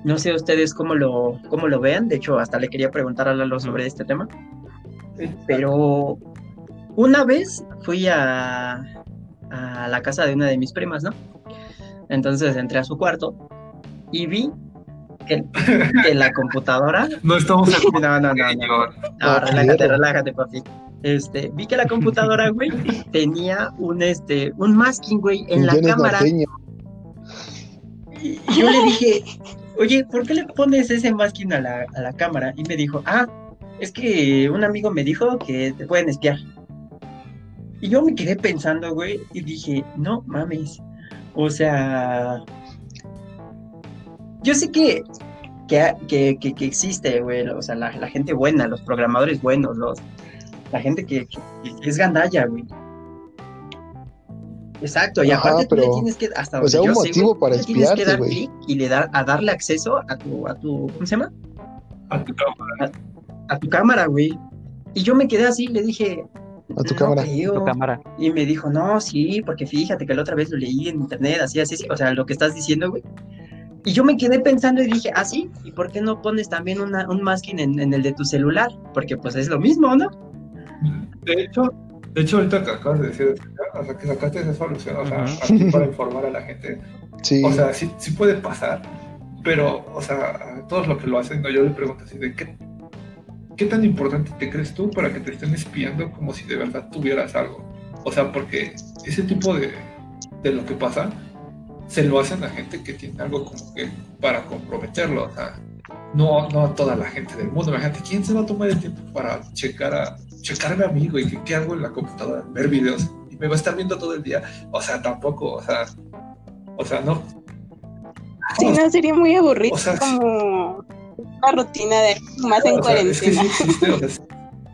no sé ustedes cómo lo, cómo lo vean, de hecho hasta le quería preguntar a Lalo sobre este tema. Pero una vez fui a, a la casa de una de mis primas, ¿no? Entonces entré a su cuarto y vi que, que la computadora. *laughs* No estamos *laughs* No, no, no, no. no relájate, relájate, papi. Este, vi que la computadora, güey, tenía un este, un masking, güey, en la cámara. Y yo le dije, oye, ¿por qué le pones ese masking a la, a la cámara? Y me dijo, ah, es que un amigo me dijo que te pueden espiar. Y yo me quedé pensando, güey, y dije, no mames. O sea, yo sé que, que, que, que, existe, güey, o sea, la, la, gente buena, los programadores buenos, los, la gente que, es gandalla, güey. Exacto, y aparte tú le tienes que, hasta o sea, un motivo para espiarte, tienes que dar clic y le dar, a darle acceso a tu, a tu, ¿cómo se llama? A tu cámara. A, tu cámara, güey. Y yo me quedé así, le dije, a tu cámara. tu cámara. Y me dijo, no, sí, porque fíjate que la otra vez lo leí en internet, así, así, o sea, lo que estás diciendo, güey. Y yo me quedé pensando y dije, ah, sí, ¿y por qué no pones también una, un masking en, en el de tu celular? Porque pues es lo mismo, ¿no? De hecho, de hecho, ahorita que acabas de decir, o sea, que sacaste esa solución, o sea, para informar a la gente. Sí. O sea, sí, sí puede pasar, pero, o sea, todos los que lo hacen, ¿no? yo le pregunto así, ¿de qué, qué tan importante te crees tú para que te estén espiando como si de verdad tuvieras algo? O sea, porque ese tipo de, de lo que pasa, se lo hacen a gente que tiene algo como que para comprometerlo, o sea, no, no a toda la gente del mundo. Imagínate, ¿quién se va a tomar el tiempo para checar a, checarme amigo y que, hago en la computadora, ver videos y me va a estar viendo todo el día. O sea, tampoco, o sea, o sea, no. Sí, no, sería muy aburrido. O sea, como una rutina de más en cuarentena. es que sí existe, o sea,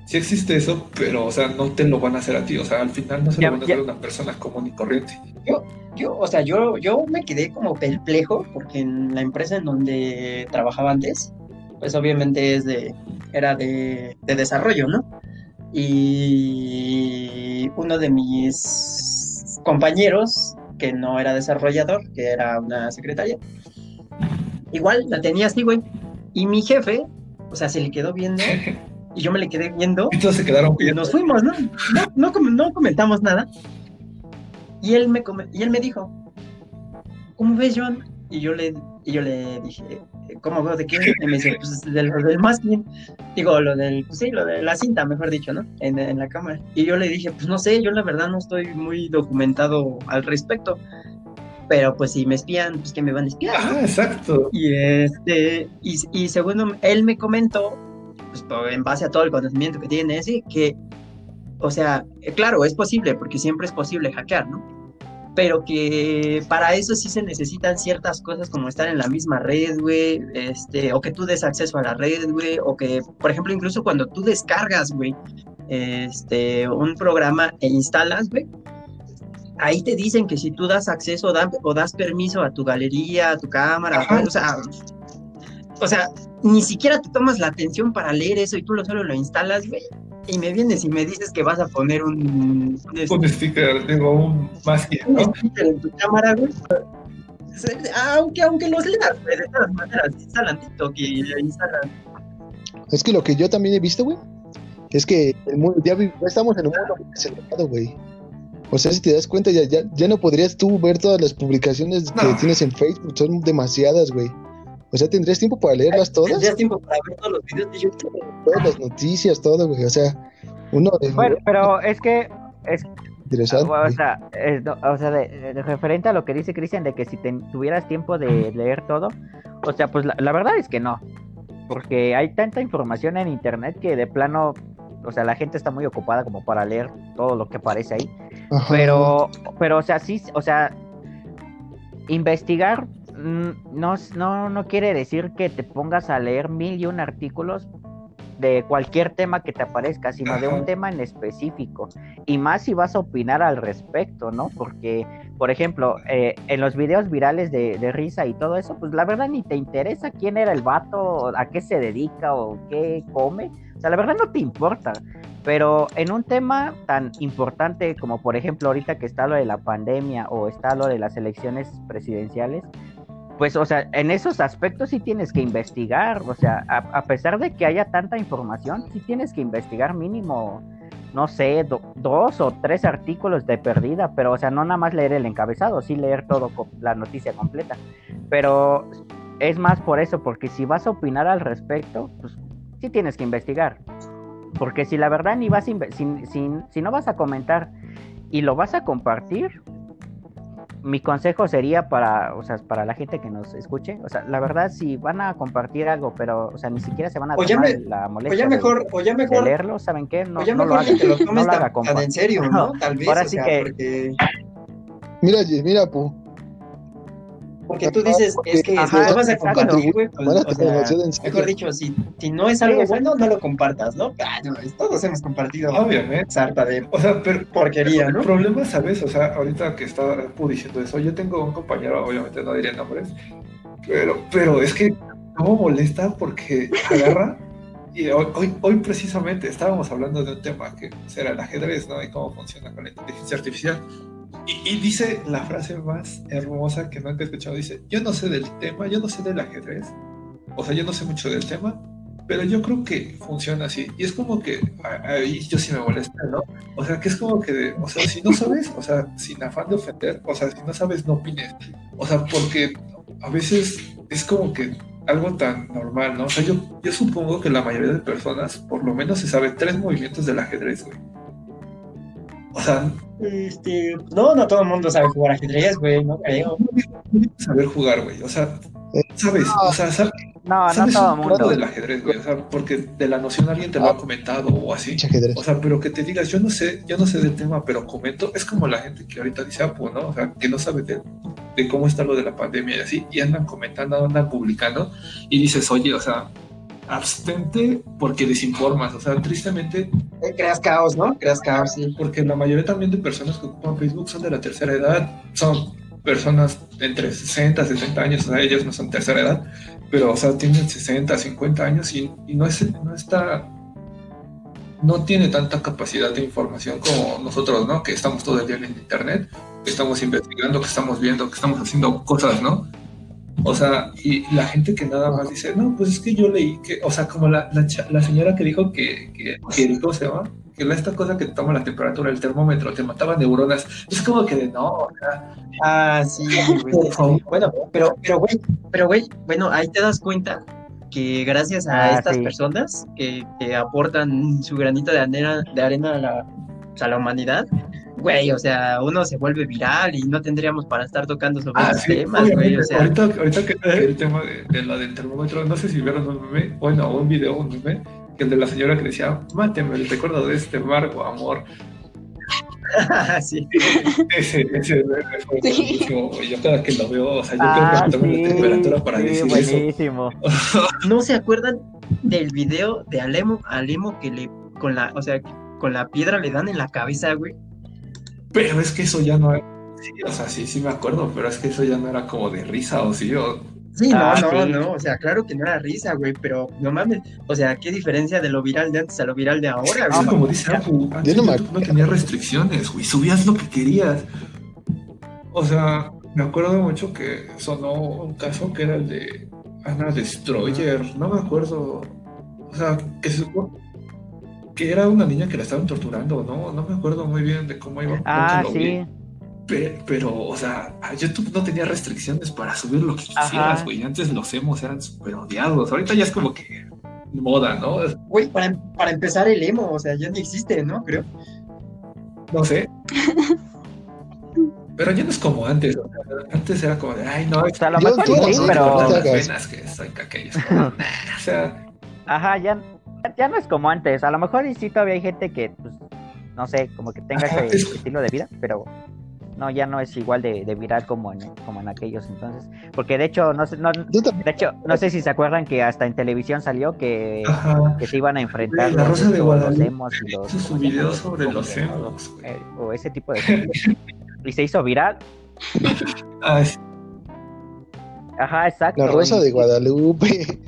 sí existe eso, pero, o sea, no te lo van a hacer a ti. O sea, al final no se lo van a hacer a una persona común y corriente. Yo, yo, o sea, yo, yo me quedé como perplejo porque en la empresa en donde trabajaba antes, pues obviamente es de, era de, de desarrollo, ¿no? Y uno de mis compañeros, que no era desarrollador, que era una secretaria, igual la tenía así, güey. Y mi jefe, o sea, se le quedó viendo *laughs* y yo me le quedé viendo. Y todos se quedaron Y nos fuimos, ¿no? No, no, comentamos nada. Y él me, y él me dijo, ¿cómo ves, John? Y yo le, y yo le dije, ¿cómo veo de qué? Y me dice, pues de lo del masking. Digo, lo del, pues sí, lo de la cinta, mejor dicho, ¿no? En, en, la cámara. Y yo le dije, pues no sé, yo la verdad no estoy muy documentado al respecto. Pero pues si me espían, pues que me van a espiar. Ah, exacto. Y este, y, y según él me comentó, pues en base a todo el conocimiento que tiene ese, que, o sea, claro, es posible, porque siempre es posible hackear, ¿no? Pero que para eso sí se necesitan ciertas cosas como estar en la misma red, güey, este, o que tú des acceso a la red, güey, o que, por ejemplo, incluso cuando tú descargas, güey, este, un programa e instalas, güey, ahí te dicen que si tú das acceso o das permiso a tu galería, a tu cámara, o sea, o sea, ni siquiera te tomas la atención para leer eso y tú lo solo lo instalas, güey. Y me vienes y me dices que vas a poner un... Un, un sticker, tengo un más ¿no? Un sticker en tu cámara, güey. Aunque, aunque los leas, güey, de todas maneras, instalan TikTok y instalan... Es que lo que yo también he visto, güey, es que el mundo, ya, estamos en un mundo acelerado, güey. O sea, si te das cuenta, ya, ya, ya no podrías tú ver todas las publicaciones que tienes en Facebook, son demasiadas, güey. O sea, ¿tendrías tiempo para leerlas todas? ¿Tendrías tiempo para ver todos los videos de YouTube? Todas las noticias, todo, güey. O sea, uno de... Bueno, pero es que... Es... Interesante. O sea, o sea de, referente a lo que dice Cristian, de que si tuvieras tiempo de leer todo, o sea, pues la, verdad es que no. Porque hay tanta información en internet que de plano o sea, la gente está muy ocupada como para leer todo lo que aparece ahí. Pero, pero, o sea, sí, o sea, investigar no, no, no quiere decir que te pongas a leer mil y un artículos de cualquier tema que te aparezca, sino de un tema en específico. Y más si vas a opinar al respecto, ¿no? Porque, por ejemplo, eh, en los videos virales de, de, risa y todo eso, pues la verdad ni te interesa quién era el vato, a qué se dedica o qué come. O sea, la verdad no te importa. Pero en un tema tan importante como, por ejemplo, ahorita que está lo de la pandemia o está lo de las elecciones presidenciales, pues, o sea, en esos aspectos sí tienes que investigar, o sea, a, pesar de que haya tanta información, sí tienes que investigar mínimo, no sé, dos o tres artículos de perdida, pero, o sea, no nada más leer el encabezado, sí leer todo, la noticia completa. Pero es más por eso, porque si vas a opinar al respecto, pues sí tienes que investigar. Porque si la verdad ni vas a si, si no vas a comentar y lo vas a compartir, mi consejo sería para, o sea, para la gente que nos escuche, o sea, la verdad si van a compartir algo, pero, o sea, ni siquiera se van a tomar la molestia o ya mejor, de, o ya mejor, leerlo, ¿saben qué? No, o ya mejor que lo tomes tan, en serio, ¿no? *laughs* Tal vez, Ahora sí que... Porque... Mira, mira, Pu, porque tú dices, es que Ajá, lo vas a compartir, güey. Pues, o sea, mejor dicho, si, si no es algo bueno, no lo compartas, ¿no? Ah, no todos hemos compartido. Obviamente. Sarta de o sea, pero, porquería, ¿no? El problema, ¿sabes? O sea, ahorita que está diciendo eso, yo tengo un compañero, obviamente no diría nombres, pero, pero es que no molesta porque agarra. *laughs* Y hoy, hoy, hoy, precisamente estábamos hablando de un tema que será el ajedrez, ¿no? Y cómo funciona con la inteligencia artificial. Y, dice la frase más hermosa que nunca he escuchado. Dice, yo no sé del tema, yo no sé del ajedrez. O sea, yo no sé mucho del tema, pero yo creo que funciona así. Y es como que ahí yo sí me molesta, ¿no? O sea, que es como que, o sea, si no sabes, o sea, sin afán de ofender, o sea, si no sabes, no opines. O sea, porque a veces es como que algo tan normal, ¿no? O sea, yo, yo supongo que la mayoría de personas, por lo menos, se sabe tres movimientos del ajedrez, güey. O sea, este, no, no todo el mundo sabe jugar ajedrez, güey, no creo. Saber jugar, güey, o sea, ¿sabes? O sea, ¿sabes? No, no todo el mundo. del ajedrez, güey, o sea, porque de la noción alguien te lo ha comentado o así. O sea, pero que te digas, yo no sé, yo no sé del tema, pero comento, es como la gente que ahorita dice, ah, pues, ¿no? O sea, que no sabe de, de cómo está lo de la pandemia y así, y andan comentando, andan publicando, y dices, oye, o sea, abstente porque desinformas, o sea, tristemente... Eh, creas caos, ¿no? Creas caos, sí. Porque la mayoría también de personas que ocupan Facebook son de la tercera edad, son personas entre 60, 60 años, o sea, ellos no son tercera edad, pero, o sea, tienen 60, 50 años y, no, es, no está... No tiene tanta capacidad de información como nosotros, ¿no? Que estamos todo el día en internet, que estamos investigando, que estamos viendo, que estamos haciendo cosas, ¿no? O sea, y la gente que nada más dice, no, pues es que yo leí que, o sea, como la, la, señora que dijo que, que, que, ¿cómo se llama? Que la, esta cosa que toma la temperatura, el termómetro, te mataba neuronas. Es como que de no, o sea. Ah, sí, güey. *laughs* bueno, pero, pero, güey, pero, güey, bueno, ahí te das cuenta que gracias a ah, estas personas que, que, aportan su granito de arena, de arena a la, a la humanidad, güey, o sea, uno se vuelve viral y no tendríamos para estar tocando sobre ah, esos temas, güey. O sea... ahorita, ahorita que el tema de, de, la del termómetro, no sé si vieron un meme, bueno, un video, un meme, que el de la señora que decía, máteme, el recuerdo de este amargo amor. *laughs* sí. Ese, ese fue sí. Yo cada que lo veo, o sea, yo ah, creo que sí, la temperatura para decir buenísimo. eso. *laughs* ¿No se acuerdan del video de Alemo, Alemo que le, con la, o sea, con la piedra le dan en la cabeza, güey? Pero es que eso ya no es. Sí, o sea, sí, sí me acuerdo, pero es que eso ya no era como de risa, ¿o sí? O... Sí, no, ah, no, no, o sea, claro que no era risa, güey, pero no mames, o sea, ¿qué diferencia de lo viral de antes a lo viral de ahora, güey? como dice Apu, antes no, no tenía restricciones, güey, subías lo que querías. O sea, me acuerdo mucho que sonó un caso que era el de Ana Destroyer, no me acuerdo, o sea, que se que era una niña que la estaban torturando, ¿no? No me acuerdo muy bien de cómo iba. Ah, sí. Pero, o sea, YouTube no tenía restricciones para subir lo que quisieras, güey. Antes los emos eran súper odiados. Ahorita ya es como que moda, ¿no? Güey, para, para empezar el emo, o sea, ya ni existe, ¿no? Creo. No sé. *laughs* Pero ya no es como antes. antes era como de, ay, no, o sea, lo mejor sí, pero. Las que soy *laughs* o sea. Ajá, ya, ya no es como antes. A lo mejor sí todavía hay gente que, pues, no sé, como que tenga ese *laughs* estilo de vida, pero no, ya no es igual de, viral como en, como en aquellos entonces. Porque de hecho, no sé, no, de hecho, no sé si se acuerdan que hasta en televisión salió que, que se iban a enfrentar la Rosa de los emos y los. su video sobre los emos. Eh, o ese tipo de cosas. y se hizo viral. *laughs* Ajá, exacto. La Rosa de Guadalupe.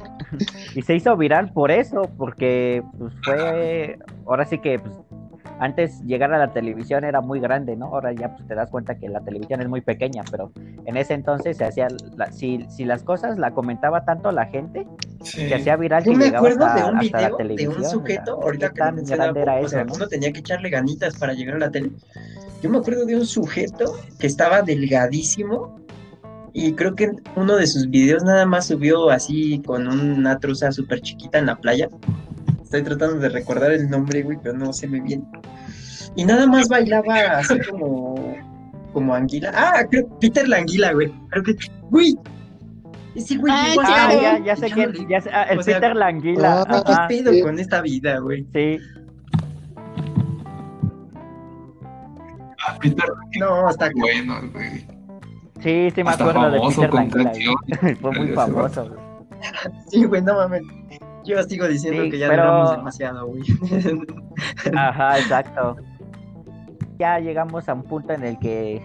Y se hizo viral por eso, porque pues fue, ahora sí que pues, antes llegar a la televisión era muy grande, ¿no? Ahora ya pues, te das cuenta que la televisión es muy pequeña, pero en ese entonces se hacía, si, si las cosas la comentaba tanto la gente, se hacía viral. Yo me acuerdo de un video de un sujeto, ahorita que tan grande era eso, sea, uno tenía que echarle ganitas para llegar a la tele. Yo me acuerdo de un sujeto que estaba delgadísimo y creo que uno de sus videos nada más subió así con una truza súper chiquita en la playa Estoy tratando de recordar el nombre, güey, pero no se me viene. Y nada más bailaba así como. como anguila. Ah, creo Peter la anguila, güey. Creo que. ¡Uy! Ese güey ah, ya, ya sé quién. Ya sé, ah, el Peter la anguila. Ah, ¿Qué pedo con esta vida, güey? Sí. Ah, Peter No, está bueno, güey. Sí, sí me acuerdo de Peter la anguila. *laughs* Fue muy famoso, güey. Sí, güey, no mames. Yo sigo diciendo que ya pero... demasiado, güey. *laughs* Ajá, exacto. Ya llegamos a un punto en el que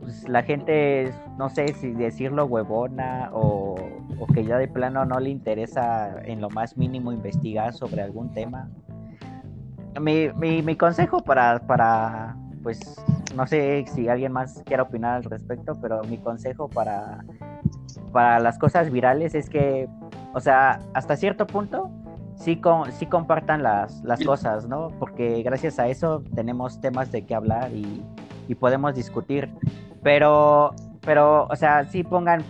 pues, la gente, no sé si decirlo huevona o, o, que ya de plano no le interesa en lo más mínimo investigar sobre algún tema. Mi, mi, mi consejo para, para, pues, no sé si alguien más quiere opinar al respecto, pero mi consejo para, para las cosas virales es que o sea, hasta cierto punto sí, sí compartan las, las cosas, ¿no? Porque gracias a eso tenemos temas de qué hablar y, podemos discutir. Pero, pero, o sea, sí pongan,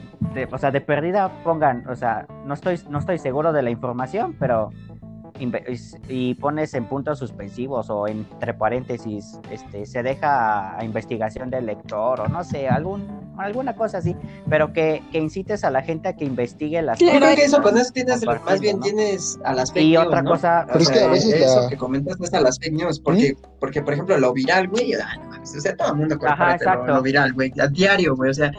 o sea, de perdida pongan, o sea, no estoy, no estoy seguro de la información, pero y pones en puntos suspensivos o entre paréntesis, este, se deja a investigación del lector o no sé, algún, alguna cosa así, pero que, que incites a la gente a que investigue las cosas. Creo que eso con eso tienes, más bien tienes a las fake Y otra cosa, pero es que a veces eso que comentas es a las fake news, porque, ¿Mm? porque por ejemplo, lo viral, güey, o sea, todo el mundo Ajá, lo, lo viral, güey, a diario, güey, o sea,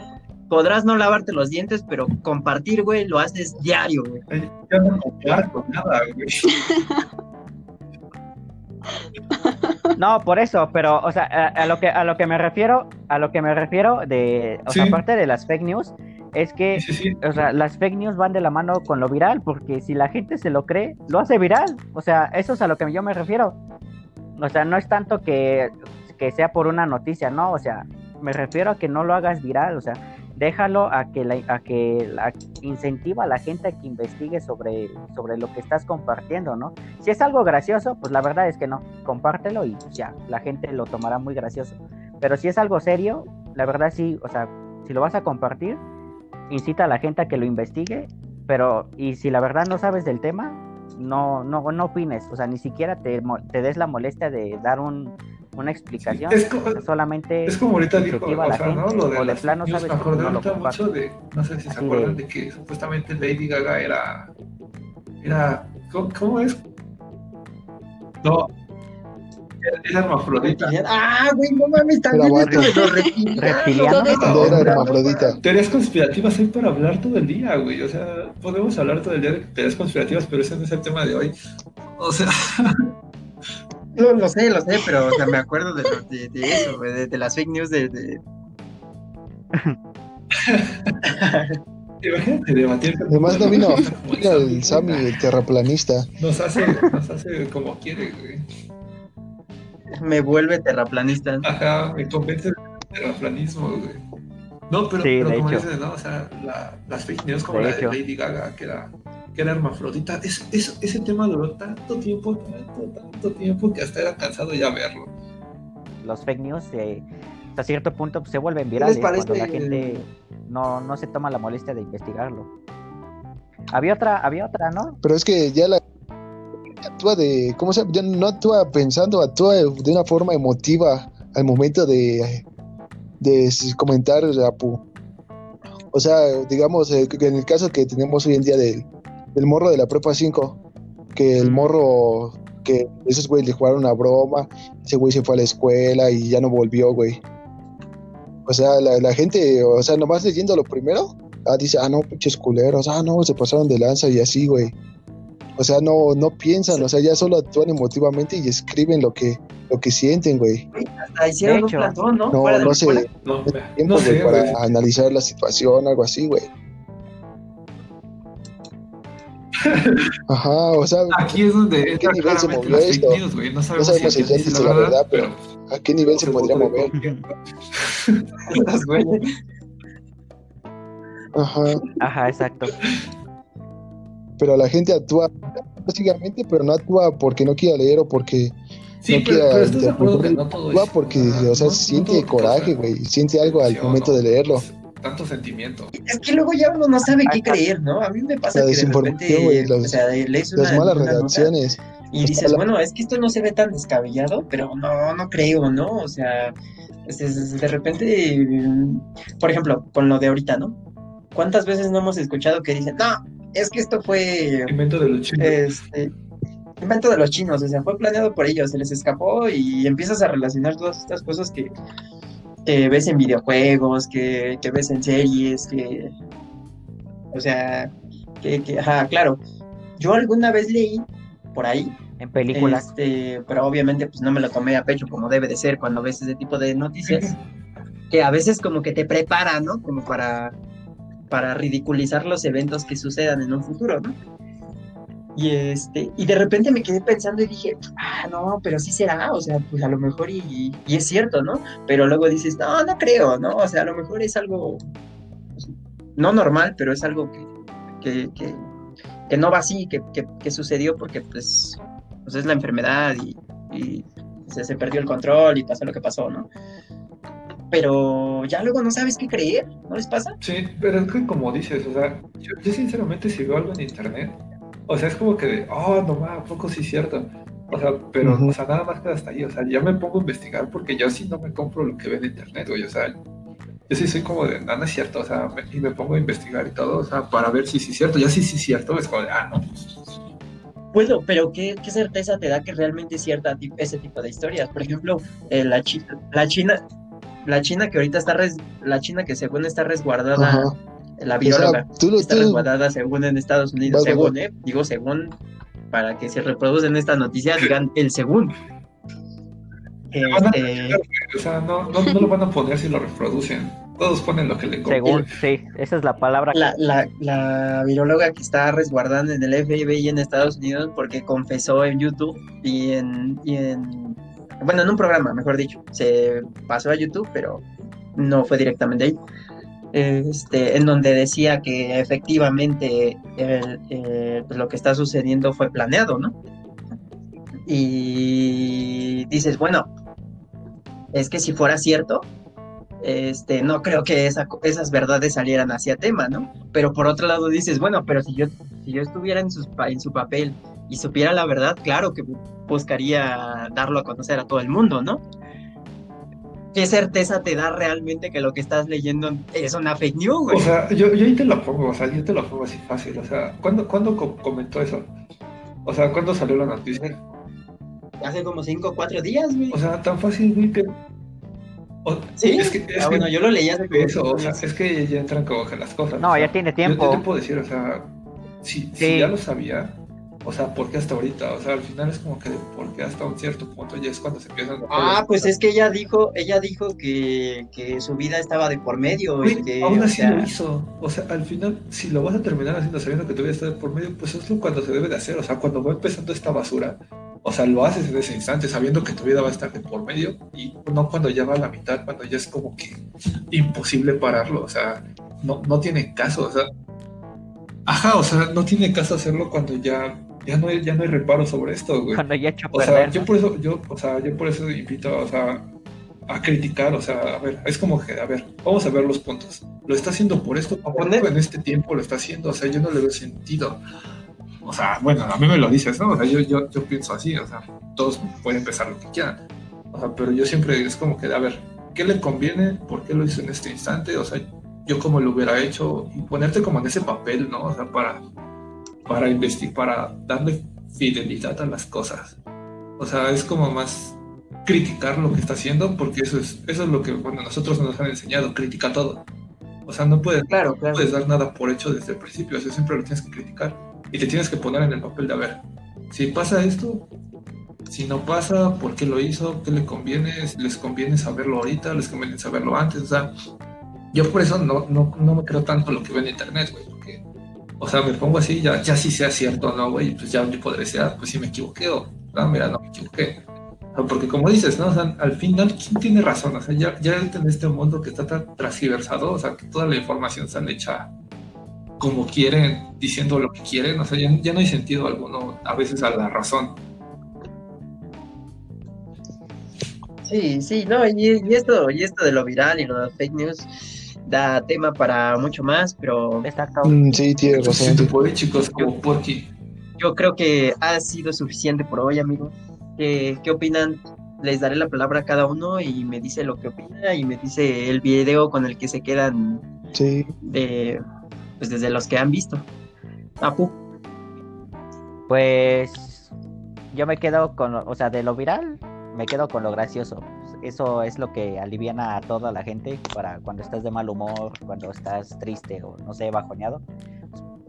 podrás no lavarte los dientes, pero compartir, güey, lo haces diario, güey. Yo no comparto nada, güey. *laughs* No, por eso, pero, o sea, a, lo que a lo que me refiero, a lo que me refiero de, o sea, aparte de las fake news, es que, o sea, las fake news van de la mano con lo viral, porque si la gente se lo cree, lo hace viral. O sea, eso es a lo que yo me refiero. O sea, no es tanto que, que sea por una noticia, no, o sea, me refiero a que no lo hagas viral, o sea, déjalo a que, la, a que la, incentiva a la gente a que investigue sobre, sobre lo que estás compartiendo, ¿no? Si es algo gracioso, pues la verdad es que no, compártelo y ya, la gente lo tomará muy gracioso. Pero si es algo serio, la verdad sí, o sea, si lo vas a compartir, incita a la gente a que lo investigue, pero y si la verdad no sabes del tema, no, no, no opines, o sea, ni siquiera te, te des la molestia de dar un, una explicación. es como, solamente es como ahorita dijo, o sea, ¿no? Lo de, de plano sabes me acordé ahorita mucho de, no sé si se acuerdan de... que supuestamente Lady Gaga era, era, ¿cómo, es? No, era hermafrodita. Ah, güey, no mames, también esto de los reptilianos. era hermafrodita. Teorías conspirativas hay para hablar todo el día, güey. O sea, podemos hablar todo el día de teorías conspirativas, pero ese no es el tema de hoy. O sea. *laughs* No, lo sé, lo sé, pero o sea, me acuerdo de, de, de eso, de, de, las fake news de... de... *laughs* Imagínate debatir. Además no vino, *laughs* vino el Sammy, el terraplanista. Nos hace, nos hace como quiere, güey. Me vuelve terraplanista. Ajá, me convence del terraplanismo, güey. No, pero, Sí, pero como dices, ¿no? O sea, la- las fake news como De la de hecho. Lady Gaga, que era, que era hermafrodita, es, es- ese tema duró tanto tiempo, tanto, tanto tiempo que hasta era cansado ya verlo. Los fake news eh, hasta cierto punto pues, se vuelven virales cuando la gente no, no se toma la molestia de investigarlo. Había otra, había otra, ¿no? Pero es que ya la actúa de, ¿cómo se? Ya no actúa pensando, actúa de una forma emotiva al momento de, de comentar Apu. O sea, digamos, eh, que en el caso que tenemos hoy en día del, del morro de la prepa 5, que el morro, que esos güey le jugaron una broma, ese güey se fue a la escuela y ya no volvió, güey. O sea, la, la gente, o sea, nomás leyendo lo primero, ah, dice, ah, no, pinches culeros, ah, no, se pasaron de lanza y así, güey. O sea, no, no piensan, o sea, ya solo actúan emotivamente y escriben lo que, lo que sienten, güey. Hasta hicieron un plantón, ¿no? No, Fuera no sé. No, tiempo, no sé, güey, para analizar la situación, algo así, güey. Ajá, o sea, Aquí es donde qué entra nivel se movió las fake esto? news, güey. No sabemos, sabemos si dice dice la verdad, pero ¿a qué nivel se se podría mover? *laughs* Ajá, Ajá, exacto. pero la gente actúa básicamente, pero no actúa porque no quiera leer o porque Sí, no pero, quiera pero estás de acuerdo que interpretar. no todo actúa es. porque, o sea, no- no siente coraje, güey, siente algo al momento ¿no? de leerlo. Tanto sentimiento. Es que luego ya uno no sabe qué creer, ¿no? A mí me pasa La que de repente, güey, las- o sea, lees una, Las malas una nota redacciones. y dices, bueno, es que esto no se ve tan descabellado, pero no, no creo, ¿no? O sea, es- es- de repente, mm, por ejemplo, con lo de ahorita, ¿no? ¿Cuántas veces no hemos escuchado que dicen, no, es que esto fue Invento de los chinos. este invento de los chinos, o sea, fue planeado por ellos, se les escapó y empiezas a relacionar todas estas cosas que, que ves en videojuegos, que, que ves en series, que, o sea, que, que, ajá, claro, yo alguna vez leí por ahí, En películas. este, pero obviamente pues no me lo tomé a pecho como debe de ser cuando ves ese tipo de noticias, *laughs* que a veces como que te prepara, ¿no? Como para, para ridiculizar los eventos que sucedan en un futuro, ¿no? Y este, y de repente me quedé pensando y dije, ah, no, pero sí será, o sea, pues a lo mejor y, y es cierto, ¿no? Pero luego dices, no, no creo, ¿no? O sea, a lo mejor es algo pues, no normal, pero es algo que, que, que, que no va así, que, que, sucedió porque pues, pues es la enfermedad y, y se, se perdió el control y pasó lo que pasó, ¿no? Pero ya luego no sabes qué creer, ¿no les pasa? Sí, pero es que como dices, o sea, yo, yo sinceramente si veo algo en internet, o sea, es como que de, oh, no mames, ¿a poco sí es cierto? O sea, pero, o sea, nada más queda hasta ahí, o sea, ya me pongo a investigar porque yo sí no me compro lo que veo en internet, güey, o sea, yo sí soy como de, no, no es cierto, o sea, me- y me pongo a investigar y todo, o sea, para ver si sí es cierto, ya sí sí es cierto, es como de, ah, no, Bueno, pero ¿qué, qué certeza te da que realmente es cierta ese tipo de historias? Por ejemplo, eh, la, chi- la China, la China que ahorita está, res- la China que según está resguardada. La O bióloga, sea, tú lo está tú, resguardada según en Estados Unidos, Vas, vas, según, ¿eh? Digo según, para que se reproducen estas noticias, digan el según. Este, o sea, no, no, no lo van a poner si lo reproducen, todos ponen lo que le conviene. Según, sí, esa es la palabra. la, la, la viróloga que está resguardando en el FBI en Estados Unidos porque confesó en YouTube y en, y en bueno, en un programa, mejor dicho, se pasó a YouTube, pero no fue directamente ahí. Este, en donde decía que efectivamente eh, pues lo que está sucediendo fue planeado, ¿no? Y dices, bueno, es que si fuera cierto, este, no creo que esa esas verdades salieran hacia tema, ¿no? Pero por otro lado dices, bueno, pero si yo, si yo estuviera en, sus en su papel y supiera la verdad, claro que buscaría darlo a conocer a todo el mundo, ¿no? ¿Qué certeza te da realmente que lo que estás leyendo es una fake news, güey? O sea, yo, yo ahí te lo pongo, o sea, yo te lo pongo así fácil, o sea, ¿cuándo, ¿cuándo co- comentó eso? O sea, ¿cuándo salió la noticia? Hace como cinco o cuatro días, güey. O sea, tan fácil, güey, que... o- ¿Sí? Es que, es ah, que bueno, yo lo leí hace eso, o sea, es que ya entran como que las cosas. No, o sea, ya tiene tiempo. Yo, te puedo decir, o sea, si, si Sí. ya lo sabía, O sea, ¿por qué hasta ahorita? O sea, al final es como que ¿por qué hasta un cierto punto ya es cuando se empiezan Ah, pues es que ella dijo, ella dijo que, que su vida estaba de por medio. y que, aún así lo hizo. O sea, al final, si lo vas a terminar haciendo sabiendo que tu vida está de por medio, pues es lo cuando se debe de hacer. O sea, cuando va empezando esta basura, o sea, lo haces en ese instante sabiendo que tu vida va a estar de por medio y no cuando ya va a la mitad, cuando ya es como que imposible pararlo. O sea, no, no tiene caso. O sea, ajá, o sea, no tiene caso hacerlo cuando ya ya no hay, ya no hay reparo sobre esto, güey. Cuando ya hecho o sea, yo por eso, yo, o sea, yo por eso invito, o sea, a criticar, o sea, a ver, es como que, a ver, vamos a ver los puntos. Lo está haciendo por esto, en este tiempo lo está haciendo, o sea, yo no le veo sentido. O sea, bueno, a mí me lo dices, ¿no? O sea, yo, yo, yo pienso así, o sea, todos pueden pensar lo que quieran. O sea, pero yo siempre es como que, a ver, ¿qué le conviene? ¿Por qué lo hizo en este instante? O sea, yo como lo hubiera hecho y ponerte como en ese papel, ¿no? O sea, para para investigar, para darle fidelidad a las cosas. O sea, es como más criticar lo que está haciendo, porque eso es, eso es lo que bueno, nosotros nos han enseñado, critica todo. O sea, no puedes, claro, puedes dar nada por hecho desde el principio, eso siempre lo tienes que criticar. Y te tienes que poner en el papel de, a ver, si pasa esto, si no pasa, ¿por qué lo hizo? ¿Qué le conviene? ¿Les conviene saberlo ahorita? ¿Les conviene saberlo antes? O sea, yo por eso no, no, no me creo tanto lo que ve en internet, güey, porque o sea, me pongo así, ya, ya si sea cierto no, güey, pues ya yo podré ah, pues si me equivoqué o, no, mira, no me equivoqué. Porque como dices, ¿no? O sea, al final, ¿quién tiene razón? O sea, ya, ya en este mundo que está tan transversado, o sea, que toda la información han hecha como quieren, diciendo lo que quieren, o sea, ya, no hay sentido alguno a veces a la razón. Sí, sí, no, y, y, esto, y esto de lo viral y lo de fake news, da tema para mucho más, pero... Mm, sí, tiene razón. chicos, como Porky. Yo creo que ha sido suficiente por hoy, amigos. ¿Qué, ¿Qué opinan? Les daré la palabra a cada uno y me dice lo que opina y me dice el video con el que se quedan sí. de, pues desde los que han visto. Apu. Pues yo me quedo con, o sea, de lo viral, me quedo con lo gracioso eso es lo que aliviana a toda la gente para cuando estás de mal humor, cuando estás triste o no sé, bajoneado.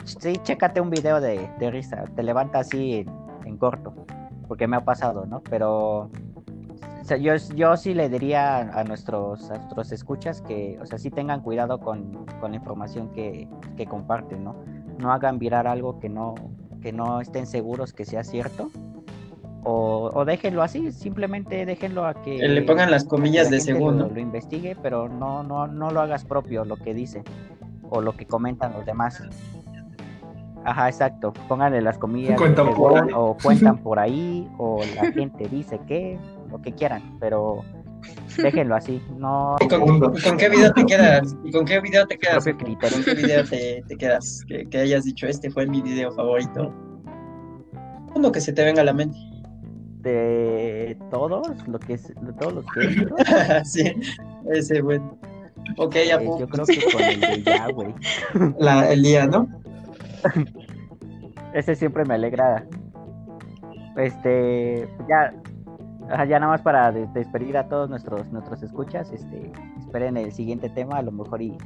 Sí, chécate un video de, risa, te levanta así en, corto, porque me ha pasado, ¿no? Pero yo, yo sí le diría a nuestros, nuestros escuchas que, o sea, sí tengan cuidado con, la información que, que, comparten, ¿no? No hagan virar algo que no, que no estén seguros que sea cierto o, déjenlo así, simplemente déjenlo a que le pongan las comillas de segundo. Lo, investigue, pero no, no, no lo hagas propio lo que dice o lo que comentan los demás. Ajá, exacto. Pónganle las comillas o cuentan por ahí o la gente dice que lo que quieran, pero déjenlo así. No. ¿Y con, qué video te quedas? ¿Y con qué video te quedas? ¿Con qué video te, quedas? Que, que, hayas dicho este fue mi video favorito. Uno que se te venga a la mente de todos, lo que es, de todos los que *laughs* sí, ese bueno. Ok, ya eh, Yo creo que con el de ya, güey. *laughs* La, el día, ¿no? *laughs* ese siempre me alegra. Este, ya, ya nada más para despedir a todos nuestros nuestros escuchas, este, esperen el siguiente tema, a lo mejor y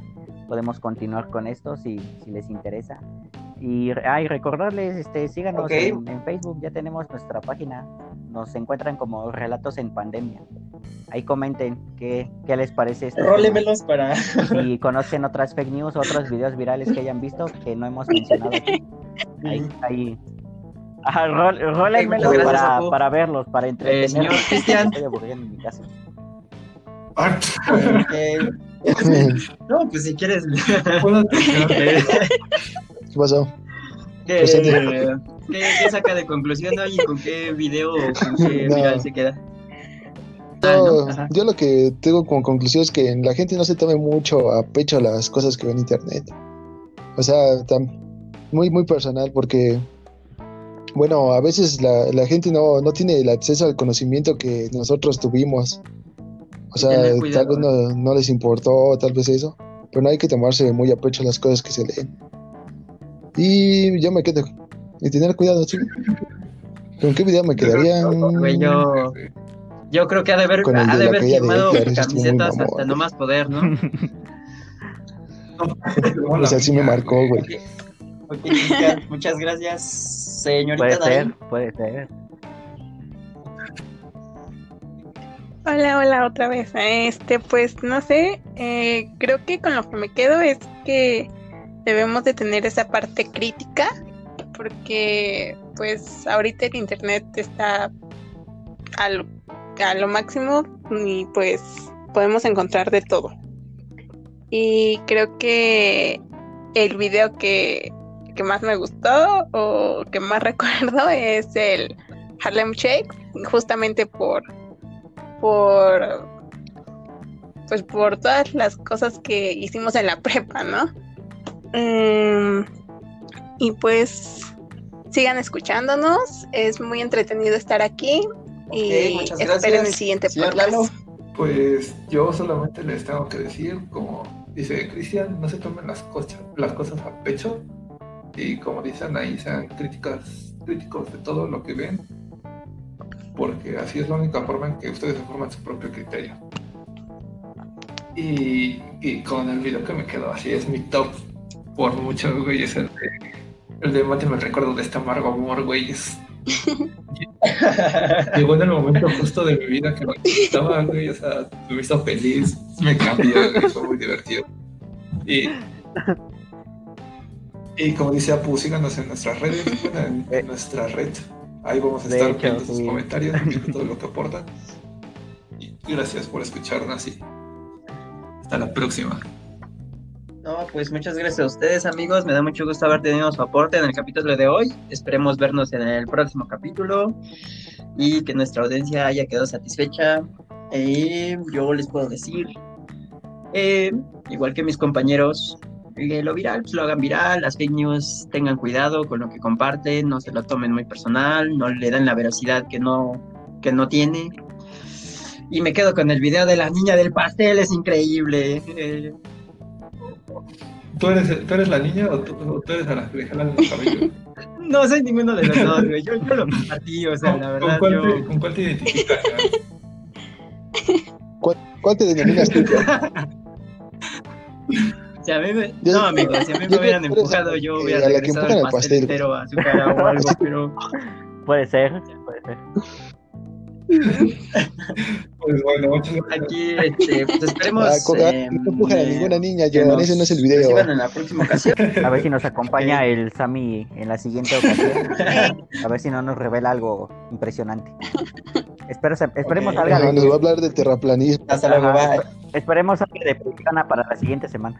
podemos continuar con esto si, si les interesa. Y, ay, recordarles, este, síganos en, Facebook, ya tenemos nuestra página, nos encuentran como Relatos en Pandemia. Ahí comenten qué, qué les parece esto. Rólemelos para... Si conocen otras fake news, otros videos virales que hayan visto que no hemos mencionado aquí. Ahí, ahí. Rólemelos para, para, verlos, para entretenerlos. Eh, señor Cristian. Estoy aburriendo en mi casa. *laughs* no, pues si quieres. *laughs* ¿Qué pasó? ¿Qué, ¿qué, saca de conclusión hoy y con qué video o con qué *laughs* viral se queda? Ah, yo lo que tengo como conclusión es que la gente no se tome mucho a pecho las cosas que ve en internet. O sea, muy, muy personal porque, bueno, a veces la, la gente no, no, tiene el acceso al conocimiento que nosotros tuvimos. O sea, tal vez no, no, les importó, tal vez eso, pero no hay que tomarse muy a pecho las cosas que se leen. Y yo me quedo. Y tener cuidado, sí. ¿Con qué video me quedaría? yo, yo creo que ha de haber, ha de, haber firmado camisetas hasta no más poder, ¿no? *laughs* o sea, sí me marcó, güey. muchas gracias. Señorita Puede Darín. ser, puede ser. Hola, hola, otra vez. Este, pues no sé, eh, creo que con lo que me quedo es que debemos de tener esa parte crítica, porque pues ahorita el internet está a lo, a lo máximo y pues podemos encontrar de todo. Y creo que el video que, que más me gustó o que más *laughs* recuerdo es el Harlem Shake, justamente por por pues por todas las cosas que hicimos en la prepa, ¿no? Mm, y pues sigan escuchándonos, es muy entretenido estar aquí y muchas esperen el siguiente Señor podcast. Lalo. Pues yo solamente les tengo que decir, como dice Cristian, no se tomen las cosas, las cosas a pecho y como dicen ahí, sean críticas, críticos de todo lo que ven, porque así es la única forma en que ustedes se forman su propio criterio. Y, y con el video que me quedó así es mi top por mucho, güey, es el de, el de el recuerdo de este amargo amor, güey, es *laughs* Llegó en el momento justo de mi vida que lo necesitaba, güey. O sea, me hizo feliz, me cambió, güey, fue muy divertido. Y, y como dice Apu, síganos en nuestras redes, *laughs* en, en nuestra red. Ahí vamos a De estar hecho, viendo sus sí. comentarios, viendo *laughs* todo lo que aportan. Y gracias por escucharnos y hasta la próxima. No, pues muchas gracias a ustedes, amigos. Me da mucho gusto haber tenido su aporte en el capítulo de hoy. Esperemos vernos en el próximo capítulo y que nuestra audiencia haya quedado satisfecha. Eh, yo les puedo decir, eh, igual que mis compañeros, eh, lo viral, pues lo hagan viral, las fake news tengan cuidado con lo que comparten, no se lo tomen muy personal, no le dan la veracidad que no, que no tiene. Y me quedo con el video de la niña del pastel, es increíble. ¿Tú eres, ¿Tú eres la niña o tú, o tú eres a la que le jalan el cabello? *laughs* No soy ninguno de los dos, güey. Yo, yo lo compartí, o sea, ¿Con, la con verdad, cuál yo. te, ¿Con cuál te identificas? ¿Cuál, cuál te denominas tú? Si a mí me... Yo- No, amigos, si a mí me hubieran empujado, yo hubiera regresado el al pastel pastel. entero a su cara o algo, *laughs* pero. Puede ser, puede ser. Pues bueno. Aquí, este, pues esperemos. Ah, Coca, eh, no empujan a ninguna niña, Joan, nos ese no es el video. en la próxima ocasión. A ver si nos acompaña el Sammy en la siguiente ocasión. A ver si no nos revela algo impresionante. Espero, esperemos Ok. algo de, nos va a hablar de terraplanismo. Hasta luego, Ajá, bye. espe- esperemos algo de Priscana para la siguiente semana.